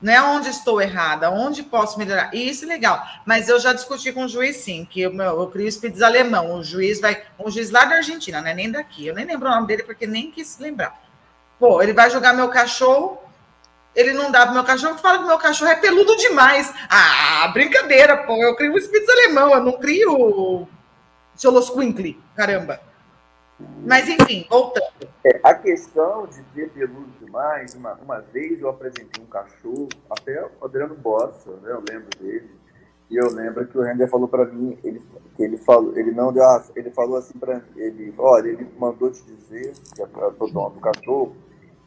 Não é onde estou errada, onde posso melhorar. Isso é legal. Mas eu já discuti com o juiz, sim, que eu, eu crio espíritos alemão. O juiz vai. Um juiz lá da Argentina, né? Nem daqui. Eu nem lembro o nome dele, porque nem quis lembrar. Pô, ele vai julgar meu cachorro, ele não dá pro meu cachorro, fala que meu cachorro é peludo demais. Ah, brincadeira, pô. Eu crio espíritos alemão, eu não crio Xolosquinkle, caramba. Mas, enfim, voltando. É, a questão de ter peludo demais, uma, uma vez eu apresentei um cachorro, até o Adriano Bossa, né, eu lembro dele, e eu lembro que o Render falou para mim, ele, que ele falou, ele não deu, ele falou assim para ele, olha, ele mandou te dizer, que é o dono do cachorro,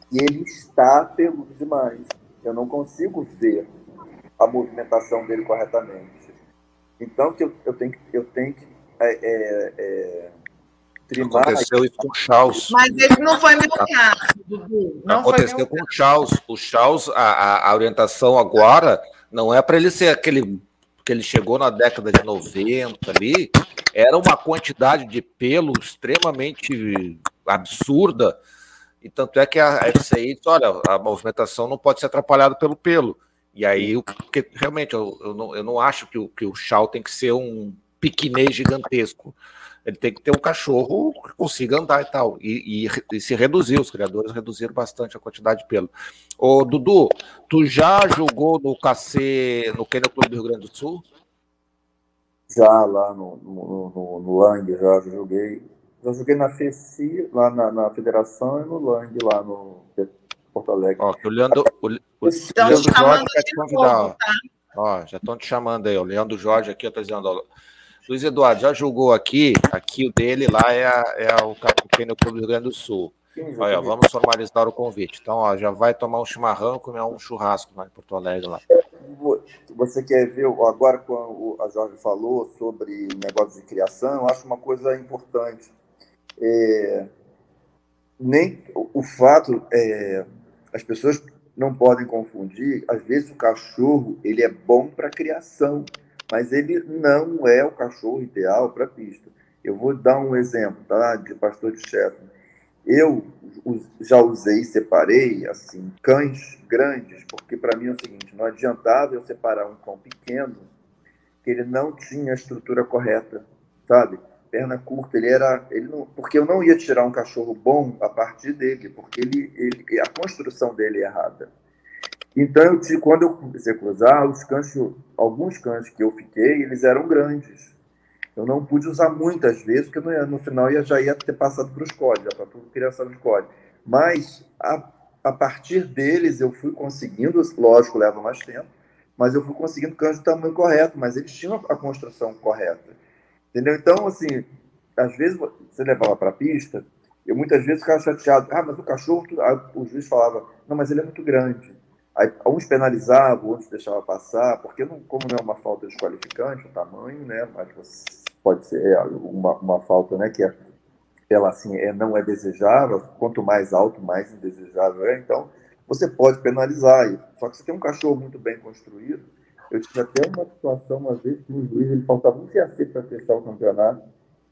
que ele está peludo demais. Eu não consigo ver a movimentação dele corretamente. Então que eu, eu tenho que, eu tenho que é, é, é. Aconteceu isso com o Charles. Mas esse não foi meu caso, Dudu. Não Aconteceu com o Charles. O Charles, a, a orientação agora não é para ele ser aquele que ele chegou na década de 90 ali, era uma quantidade de pelo extremamente absurda. E tanto é que a FCI disse, olha, a movimentação não pode ser atrapalhada pelo pelo. E aí, porque realmente eu, eu, não, eu não acho que o, que o Shaw tem que ser um piquinês gigantesco. Ele tem que ter um cachorro que consiga andar e tal. E, e, e, se reduzir, os criadores reduziram bastante a quantidade de pelo. Ô, Dudu, tu já jogou no KC, no Kennel Clube do Rio Grande do Sul? Já, lá no, no, no, no Lang, já, já joguei. Já joguei na FECI, lá na, na Federação, e no Lang, lá no Porto Alegre. Ó, o Leandro, o, o, então, Leandro Jorge quer te convidar. Novo, tá? Ó, já estão te chamando aí, o Leandro Jorge aqui, eu tô dizendo, ó, Luiz Eduardo já julgou aqui, aqui o dele lá é, a, é o Capitão Clube do Rio Grande do Sul. Olha, vamos formalizar o convite. Então, ó, já vai tomar um chimarrão, comer um churrasco lá em Porto Alegre. Lá. Você quer ver, agora quando a Jorge falou sobre negócio de criação, eu acho uma coisa importante. É, nem o fato, é, as pessoas não podem confundir, às vezes o cachorro ele é bom para criação mas ele não é o cachorro ideal para pista. Eu vou dar um exemplo, tá? De pastor de chefe. Eu já usei separei assim cães grandes, porque para mim é o seguinte: não adiantava eu separar um cão pequeno que ele não tinha a estrutura correta, sabe? Perna curta, ele era, ele não, porque eu não ia tirar um cachorro bom a partir dele, porque ele, ele a construção dele é errada. Então, eu, quando eu comecei a cruzar, os cães, alguns cães que eu fiquei, eles eram grandes. Eu não pude usar muitas vezes, porque no, no final ia, já ia ter passado para os códigos, já para tudo criação de código. Mas, a, a partir deles, eu fui conseguindo, lógico, leva mais tempo, mas eu fui conseguindo cães do tamanho correto, mas eles tinham a construção correta. Entendeu? Então, assim, às vezes você levava para a pista, eu muitas vezes ficava chateado. Ah, mas o cachorro, o juiz falava, não, mas ele é muito grande. Aí, uns penalizavam, outros deixavam passar, porque não, como não é uma falta desqualificante, o tamanho, né? Mas pode ser uma, uma falta né, que é, ela assim, é, não é desejável, quanto mais alto, mais indesejável é. Então, você pode penalizar. Só que você tem um cachorro muito bem construído. Eu tive até uma situação uma vez que o juiz ele faltava um CAC para fechar o campeonato.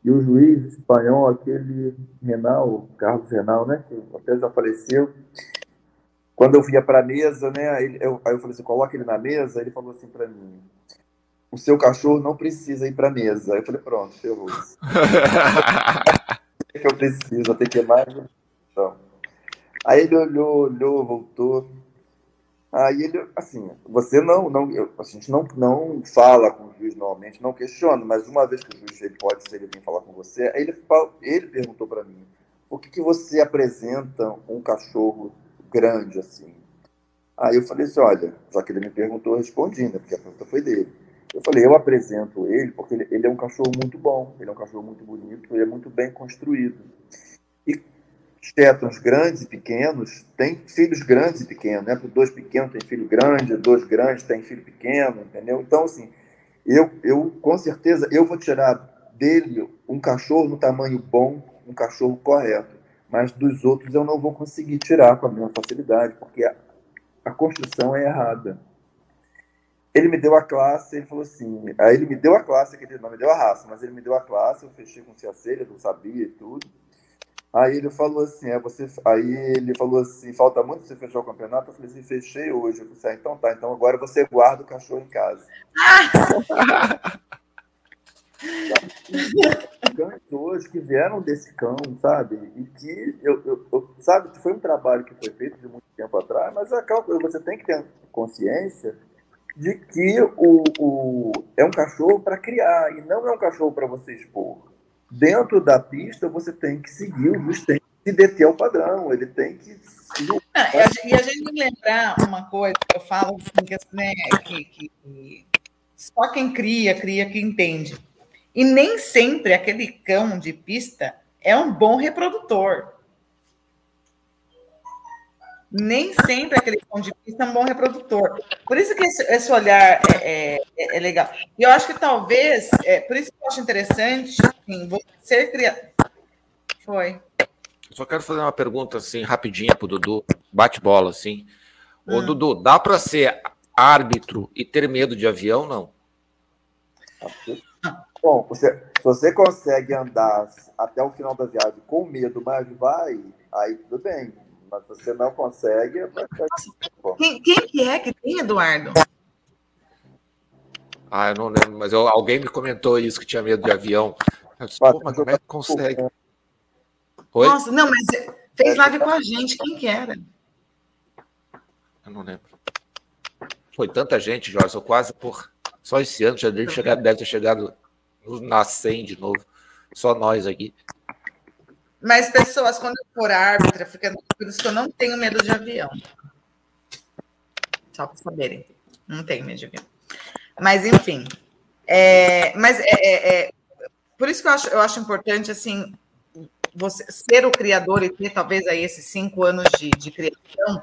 E o juiz espanhol, aquele Renal, Carlos Renal, né, que até já faleceu, quando eu via para a mesa, né, aí eu, aí eu falei assim, coloca ele na mesa, ele falou assim para mim, o seu cachorro não precisa ir para a mesa. Aí eu falei, pronto, ferrou isso. que eu preciso, eu tenho que mais. Então. Aí ele olhou, olhou, voltou. Aí ele, assim, você não, não a gente não, não fala com o juiz normalmente, não questiona, mas uma vez que o juiz ele pode, se ele vir falar com você, aí ele, ele perguntou para mim, por que, que você apresenta um cachorro grande, assim. Aí eu falei assim, olha, só que ele me perguntou, eu respondi, né, porque a pergunta foi dele. Eu falei, eu apresento ele porque ele, ele é um cachorro muito bom, ele é um cachorro muito bonito, ele é muito bem construído. E tétons grandes e pequenos têm filhos grandes e pequenos, né? Dois pequenos têm filho grande, dois grandes têm filho pequeno, entendeu? Então, assim, eu, eu com certeza, eu vou tirar dele um cachorro no tamanho bom, um cachorro correto mas dos outros eu não vou conseguir tirar com a mesma facilidade, porque a, a construção é errada. Ele me deu a classe, ele falou assim, aí ele me deu a classe, que ele não me deu a raça, mas ele me deu a classe, eu fechei com CAC, ele não sabia e tudo. Aí ele falou assim, é, você, aí ele falou assim, falta muito você fechar o campeonato? Eu falei assim, fechei hoje. Eu falei assim, ah, então tá, então agora você guarda o cachorro em casa. hoje que vieram desse cão, sabe? E que eu, eu, eu, sabe, foi um trabalho que foi feito de muito tempo atrás, mas é aquela você tem que ter consciência de que o, o é um cachorro para criar e não é um cachorro para você expor. Dentro da pista, você tem que seguir o tem que deter o padrão, ele tem que. Ah, e a gente lembrar uma coisa que eu falo assim, que, né, que, que só quem cria, cria que entende. E nem sempre aquele cão de pista é um bom reprodutor. Nem sempre aquele cão de pista é um bom reprodutor. Por isso que esse, esse olhar é, é, é, legal. E eu acho que talvez, é, por isso que eu acho interessante assim, você ser criado. Foi. Eu só quero fazer uma pergunta assim, rapidinha para o Dudu, bate-bola assim. Ô, hum. Dudu, dá para ser árbitro e ter medo de avião, não? Bom, você, se você consegue andar até o final da viagem com medo, mas vai, aí tudo bem. Mas você não consegue. Vai quem, quem que é que tem, Eduardo? Ah, eu não lembro, mas eu, alguém me comentou isso que tinha medo de avião. Disse, mas como é que consegue? Oi? Nossa, não, mas fez live com a gente, quem que era? Eu não lembro. Foi tanta gente, Jorge, eu quase por. Só esse ano já deve, chegar, deve ter chegado na 100 de novo. Só nós aqui. Mas, pessoas, quando eu for árbitra, fica por isso que eu não tenho medo de avião. Só para saberem. Não tenho medo de avião. Mas, enfim. É, mas é, é, é, por isso que eu acho, eu acho importante, assim, você ser o criador e ter talvez aí esses cinco anos de, de criação.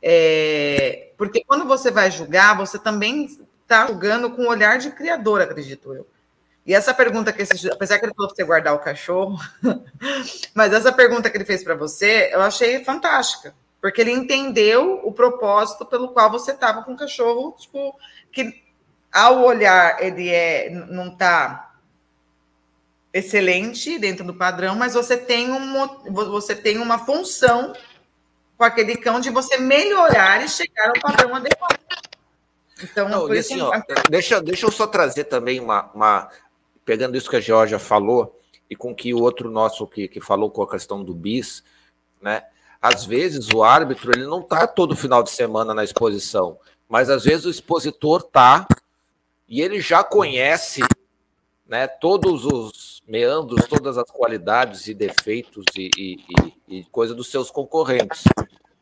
É, porque quando você vai julgar, você também está julgando com o olhar de criador, acredito eu. E essa pergunta que esse, apesar que ele falou para você guardar o cachorro, mas essa pergunta que ele fez para você, eu achei fantástica, porque ele entendeu o propósito pelo qual você estava com o cachorro, tipo, que ao olhar ele é não está excelente dentro do padrão, mas você tem um, você tem uma função com aquele cão de você melhorar e chegar ao padrão adequado. Então, Não, assim, ó, deixa, deixa eu só trazer também uma, uma, pegando isso que a Georgia falou e com que o outro nosso que, que falou com a questão do bis, né? Às vezes o árbitro ele não está todo final de semana na exposição, mas às vezes o expositor tá e ele já conhece, né? Todos os meandros, todas as qualidades e defeitos e, e, e, e coisa dos seus concorrentes,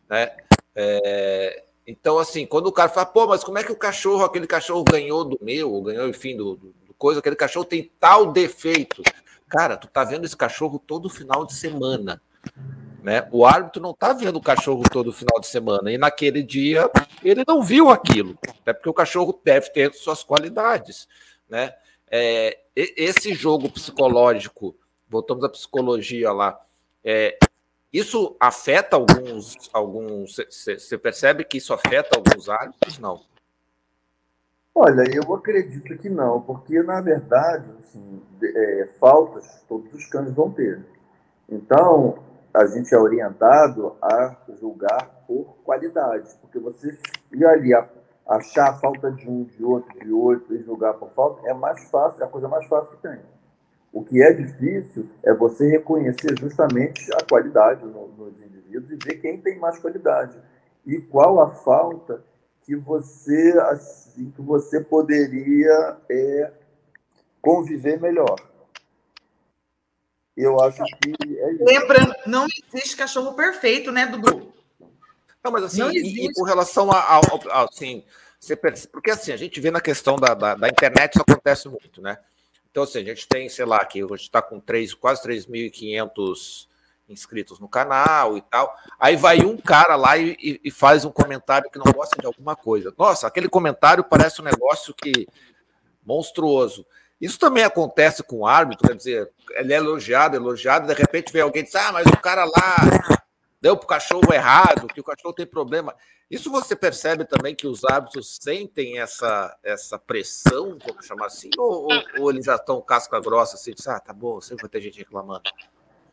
né? É, então, assim, quando o cara fala, pô, mas como é que o cachorro, aquele cachorro ganhou do meu, ou ganhou, enfim, do, do coisa, aquele cachorro tem tal defeito. Cara, tu tá vendo esse cachorro todo final de semana. Né? O árbitro não tá vendo o cachorro todo final de semana. E naquele dia ele não viu aquilo. Até porque o cachorro deve ter suas qualidades. Né? É, esse jogo psicológico, voltamos à psicologia lá, é, isso afeta alguns. alguns Você percebe que isso afeta alguns árbitros? Não. Olha, eu acredito que não, porque na verdade, assim, é, faltas todos os cães vão ter. Então, a gente é orientado a julgar por qualidade, porque você ir ali achar a falta de um, de outro, de outro e julgar por falta é mais fácil, é a coisa mais fácil que tem. O que é difícil é você reconhecer justamente a qualidade no, nos indivíduos e ver quem tem mais qualidade e qual a falta que você assim que você poderia é, conviver melhor. Eu acho que é isso. Lembrando, não existe cachorro perfeito, né, Dudu? Não, mas assim, não e, e com relação ao, assim, você percebe, porque assim, a gente vê na questão da, da, da, internet isso acontece muito, né? Então, assim, a gente tem, sei lá, que hoje está com três quase 3.500 inscritos no canal e tal. Aí vai um cara lá e, e, faz um comentário que não gosta de alguma coisa. Nossa, aquele comentário parece um negócio que monstruoso. Isso também acontece com o árbitro, quer dizer, ele é elogiado, elogiado, de repente vem alguém e diz: Ah, mas o cara lá deu para o cachorro errado, que o cachorro tem problema. Isso você percebe também que os árbitros sentem essa, essa pressão, vamos chamar assim, ou, ou, ou eles já estão casca grossa assim, diz, ah, tá bom, sempre vai ter gente reclamando.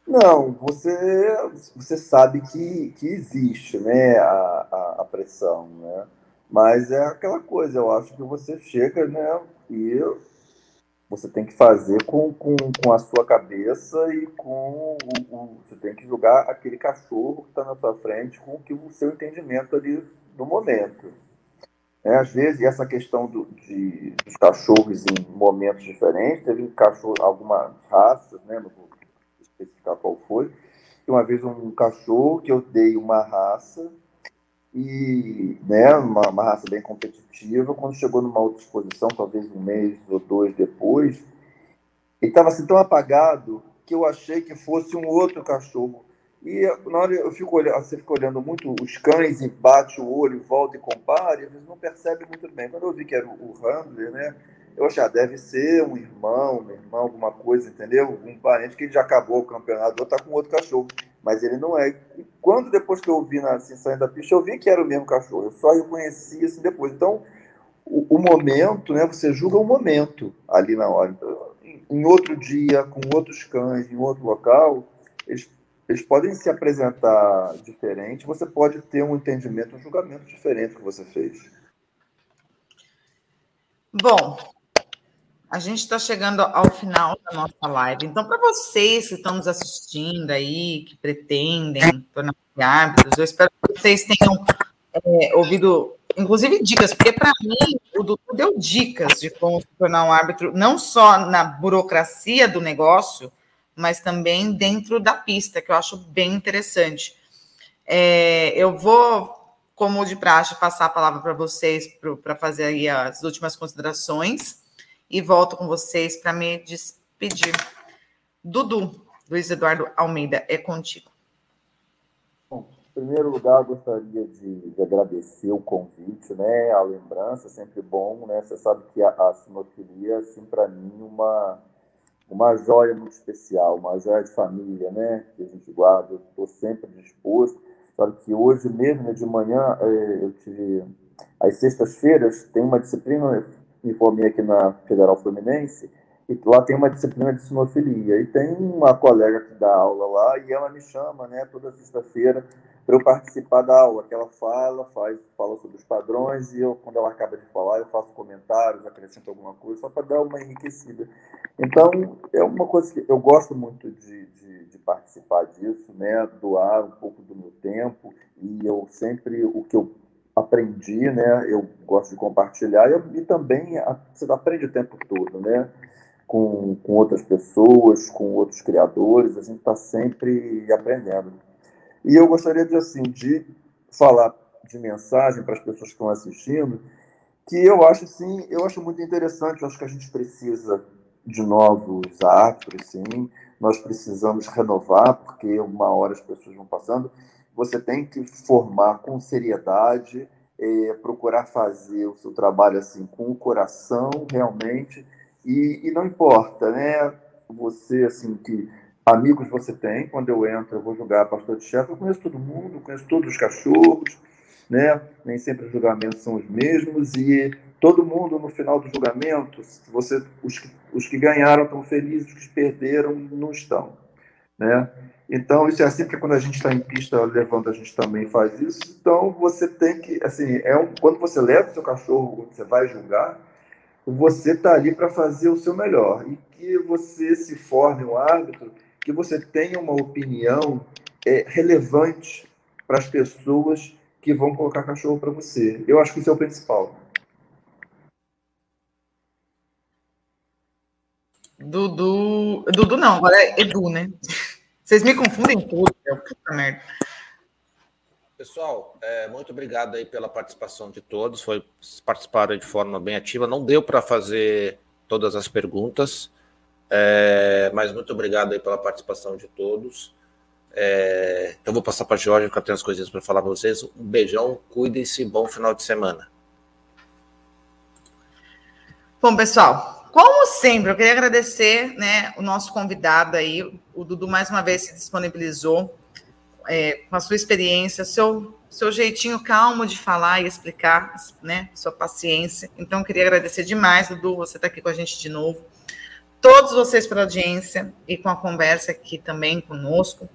Não, você, você sabe que, que existe né, a, a, a pressão, né? Mas é aquela coisa, eu acho que você chega, né? E você tem que fazer com, com, com a sua cabeça e com o, o você tem que julgar aquele cachorro que está na sua frente com que o seu entendimento ali do momento. É, às vezes, essa questão do, de, dos cachorros em momentos diferentes, teve cachorro, algumas raças, né, vou especificar qual foi, uma vez um cachorro que eu dei uma raça, e né, uma, uma raça bem competitiva, quando chegou numa outra exposição, talvez um mês ou dois depois, ele estava assim tão apagado que eu achei que fosse um outro cachorro e na hora eu fico olhando, você fica olhando muito os cães e bate o olho, volta e compara, e eles não percebem muito bem. Quando eu vi que era o, Handler, né? Eu achei, ah, deve ser um irmão, um irmão, alguma coisa, entendeu? Um parente que já acabou o campeonato, ou tá com outro cachorro. Mas ele não é. E quando depois que eu vi na assim, saindo da pista, eu vi que era o mesmo cachorro. Eu só reconheci assim depois. Então, o, o momento, né? Você julga o momento ali na hora. Então, em, em outro dia, com outros cães, em outro local, eles eles podem se apresentar diferente, você pode ter um entendimento, um julgamento diferente que você fez. Bom, a gente está chegando ao final da nossa live. Então, para vocês que estão nos assistindo aí, que pretendem tornar-se árbitros, eu espero que vocês tenham é, ouvido, inclusive, dicas, porque para mim o Dudu deu dicas de como se tornar um árbitro, não só na burocracia do negócio, mas também dentro da pista, que eu acho bem interessante. É, eu vou, como de praxe, passar a palavra para vocês para fazer aí as últimas considerações e volto com vocês para me despedir. Dudu, Luiz Eduardo Almeida, é contigo. Bom, em primeiro lugar, gostaria de, de, agradecer o convite, né? A lembrança, sempre bom, né? Você sabe que a, a sinofilia, assim, para mim, uma uma joia muito especial, uma joia de família, né? Que a gente guarda. Eu estou sempre disposto. Sabe que hoje mesmo, de manhã, é, eu tive. Às sextas-feiras, tem uma disciplina, me formei aqui na Federal Fluminense, e lá tem uma disciplina de sinofilia. E tem uma colega que dá aula lá, e ela me chama, né, toda sexta-feira, para eu participar da aula, que ela fala, faz, fala sobre os padrões, e eu, quando ela acaba de falar, eu faço comentários, acrescento alguma coisa, só para dar uma enriquecida. Então, é uma coisa que eu gosto muito de, de, de, participar disso, né, doar um pouco do meu tempo, e eu sempre, o que eu aprendi, né, eu gosto de compartilhar, e, também você aprende o tempo todo, né, com, com outras pessoas, com outros criadores, a gente está sempre aprendendo. E eu gostaria de, assim, de falar de mensagem para as pessoas que estão assistindo, que eu acho assim, eu acho muito interessante, eu acho que a gente precisa de novos árbitros, sim, nós precisamos renovar, porque uma hora as pessoas vão passando, você tem que formar com seriedade, é, procurar fazer o seu trabalho assim com o coração realmente e, e não importa, né? Você assim que amigos você tem. Quando eu entro, eu vou jogar pastor de chefe. Eu conheço todo mundo, conheço todos os cachorros, né? Nem sempre os julgamentos são os mesmos e todo mundo no final do julgamento, você, os, os que ganharam estão felizes, os que perderam não estão, né? Então isso é assim porque quando a gente está em pista levando a gente também faz isso. Então você tem que, assim, é um, quando você leva o seu cachorro, você vai julgar, você está ali para fazer o seu melhor e que você se forme um árbitro que você tenha uma opinião é, relevante para as pessoas que vão colocar cachorro para você. Eu acho que isso é o principal. Dudu. Dudu não, agora é Edu, né? Vocês me confundem tudo, meu. Puta merda. Pessoal, é, muito obrigado aí pela participação de todos. Foi participaram de forma bem ativa. Não deu para fazer todas as perguntas. É, mas muito obrigado aí pela participação de todos. É, então vou passar para a Jorge, porque eu tenho as coisinhas para falar para vocês. Um beijão, cuidem-se, bom final de semana. Bom, pessoal, como sempre, eu queria agradecer né, o nosso convidado aí, o Dudu mais uma vez se disponibilizou é, com a sua experiência, seu, seu jeitinho calmo de falar e explicar, né, sua paciência. Então, eu queria agradecer demais, Dudu, você está aqui com a gente de novo todos vocês pela audiência e com a conversa aqui também conosco.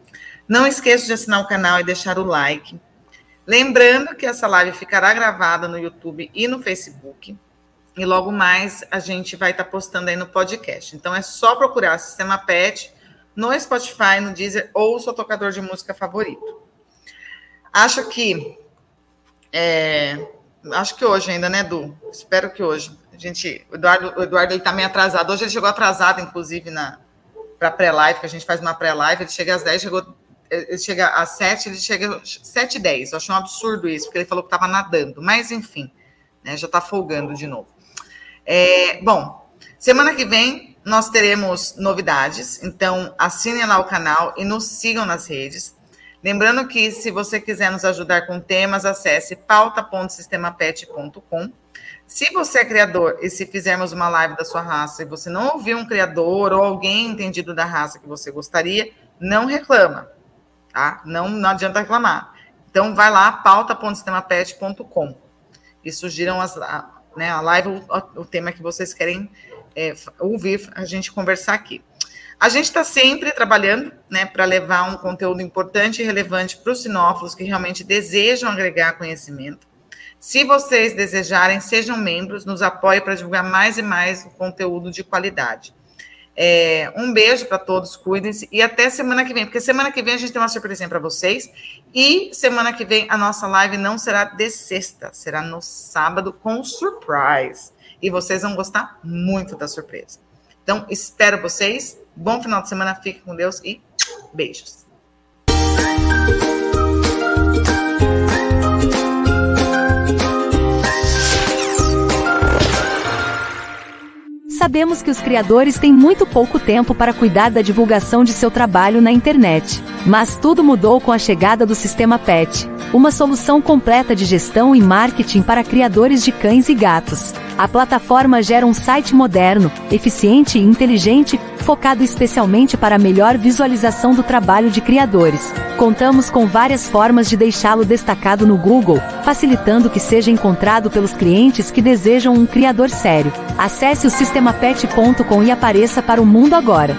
Não esqueça de assinar o canal e deixar o like. Lembrando que essa live ficará gravada no YouTube e no Facebook. E logo mais a gente vai estar postando aí no podcast. Então é só procurar Sistema PET no Spotify, no Deezer ou o seu tocador de música favorito. Acho que é, acho que hoje ainda, né, Edu? Espero que hoje. A gente, o Eduardo, o Eduardo ele tá meio atrasado. Hoje ele chegou atrasado, inclusive, na para pré-live, que a gente faz uma pré-live, ele chega às 10, chegou ele chega às 7, ele chega às 7 e 10. Eu acho um absurdo isso, porque ele falou que estava nadando. Mas, enfim, né, já está folgando de novo. É, bom, semana que vem nós teremos novidades, então assinem lá o canal e nos sigam nas redes. Lembrando que se você quiser nos ajudar com temas, acesse pauta.sistemapet.com. Se você é criador e se fizermos uma live da sua raça e você não ouviu um criador ou alguém entendido da raça que você gostaria, não reclama, tá? Não, não adianta reclamar. Então vai lá, pauta.sistemapet.com e sugiram as, né, a live, o, o tema que vocês querem é, ouvir a gente conversar aqui. A gente está sempre trabalhando né, para levar um conteúdo importante e relevante para os sinófilos que realmente desejam agregar conhecimento. Se vocês desejarem, sejam membros, nos apoiem para divulgar mais e mais conteúdo de qualidade. É, um beijo para todos, cuidem-se e até semana que vem, porque semana que vem a gente tem uma surpresinha para vocês. E semana que vem a nossa live não será de sexta, será no sábado com surprise. E vocês vão gostar muito da surpresa. Então, espero vocês. Bom final de semana, fique com Deus e beijos. Sabemos que os criadores têm muito pouco tempo para cuidar da divulgação de seu trabalho na internet. Mas tudo mudou com a chegada do sistema PET, uma solução completa de gestão e marketing para criadores de cães e gatos. A plataforma gera um site moderno, eficiente e inteligente, focado especialmente para a melhor visualização do trabalho de criadores. Contamos com várias formas de deixá-lo destacado no Google, facilitando que seja encontrado pelos clientes que desejam um criador sério. Acesse o sistemapet.com e apareça para o mundo agora.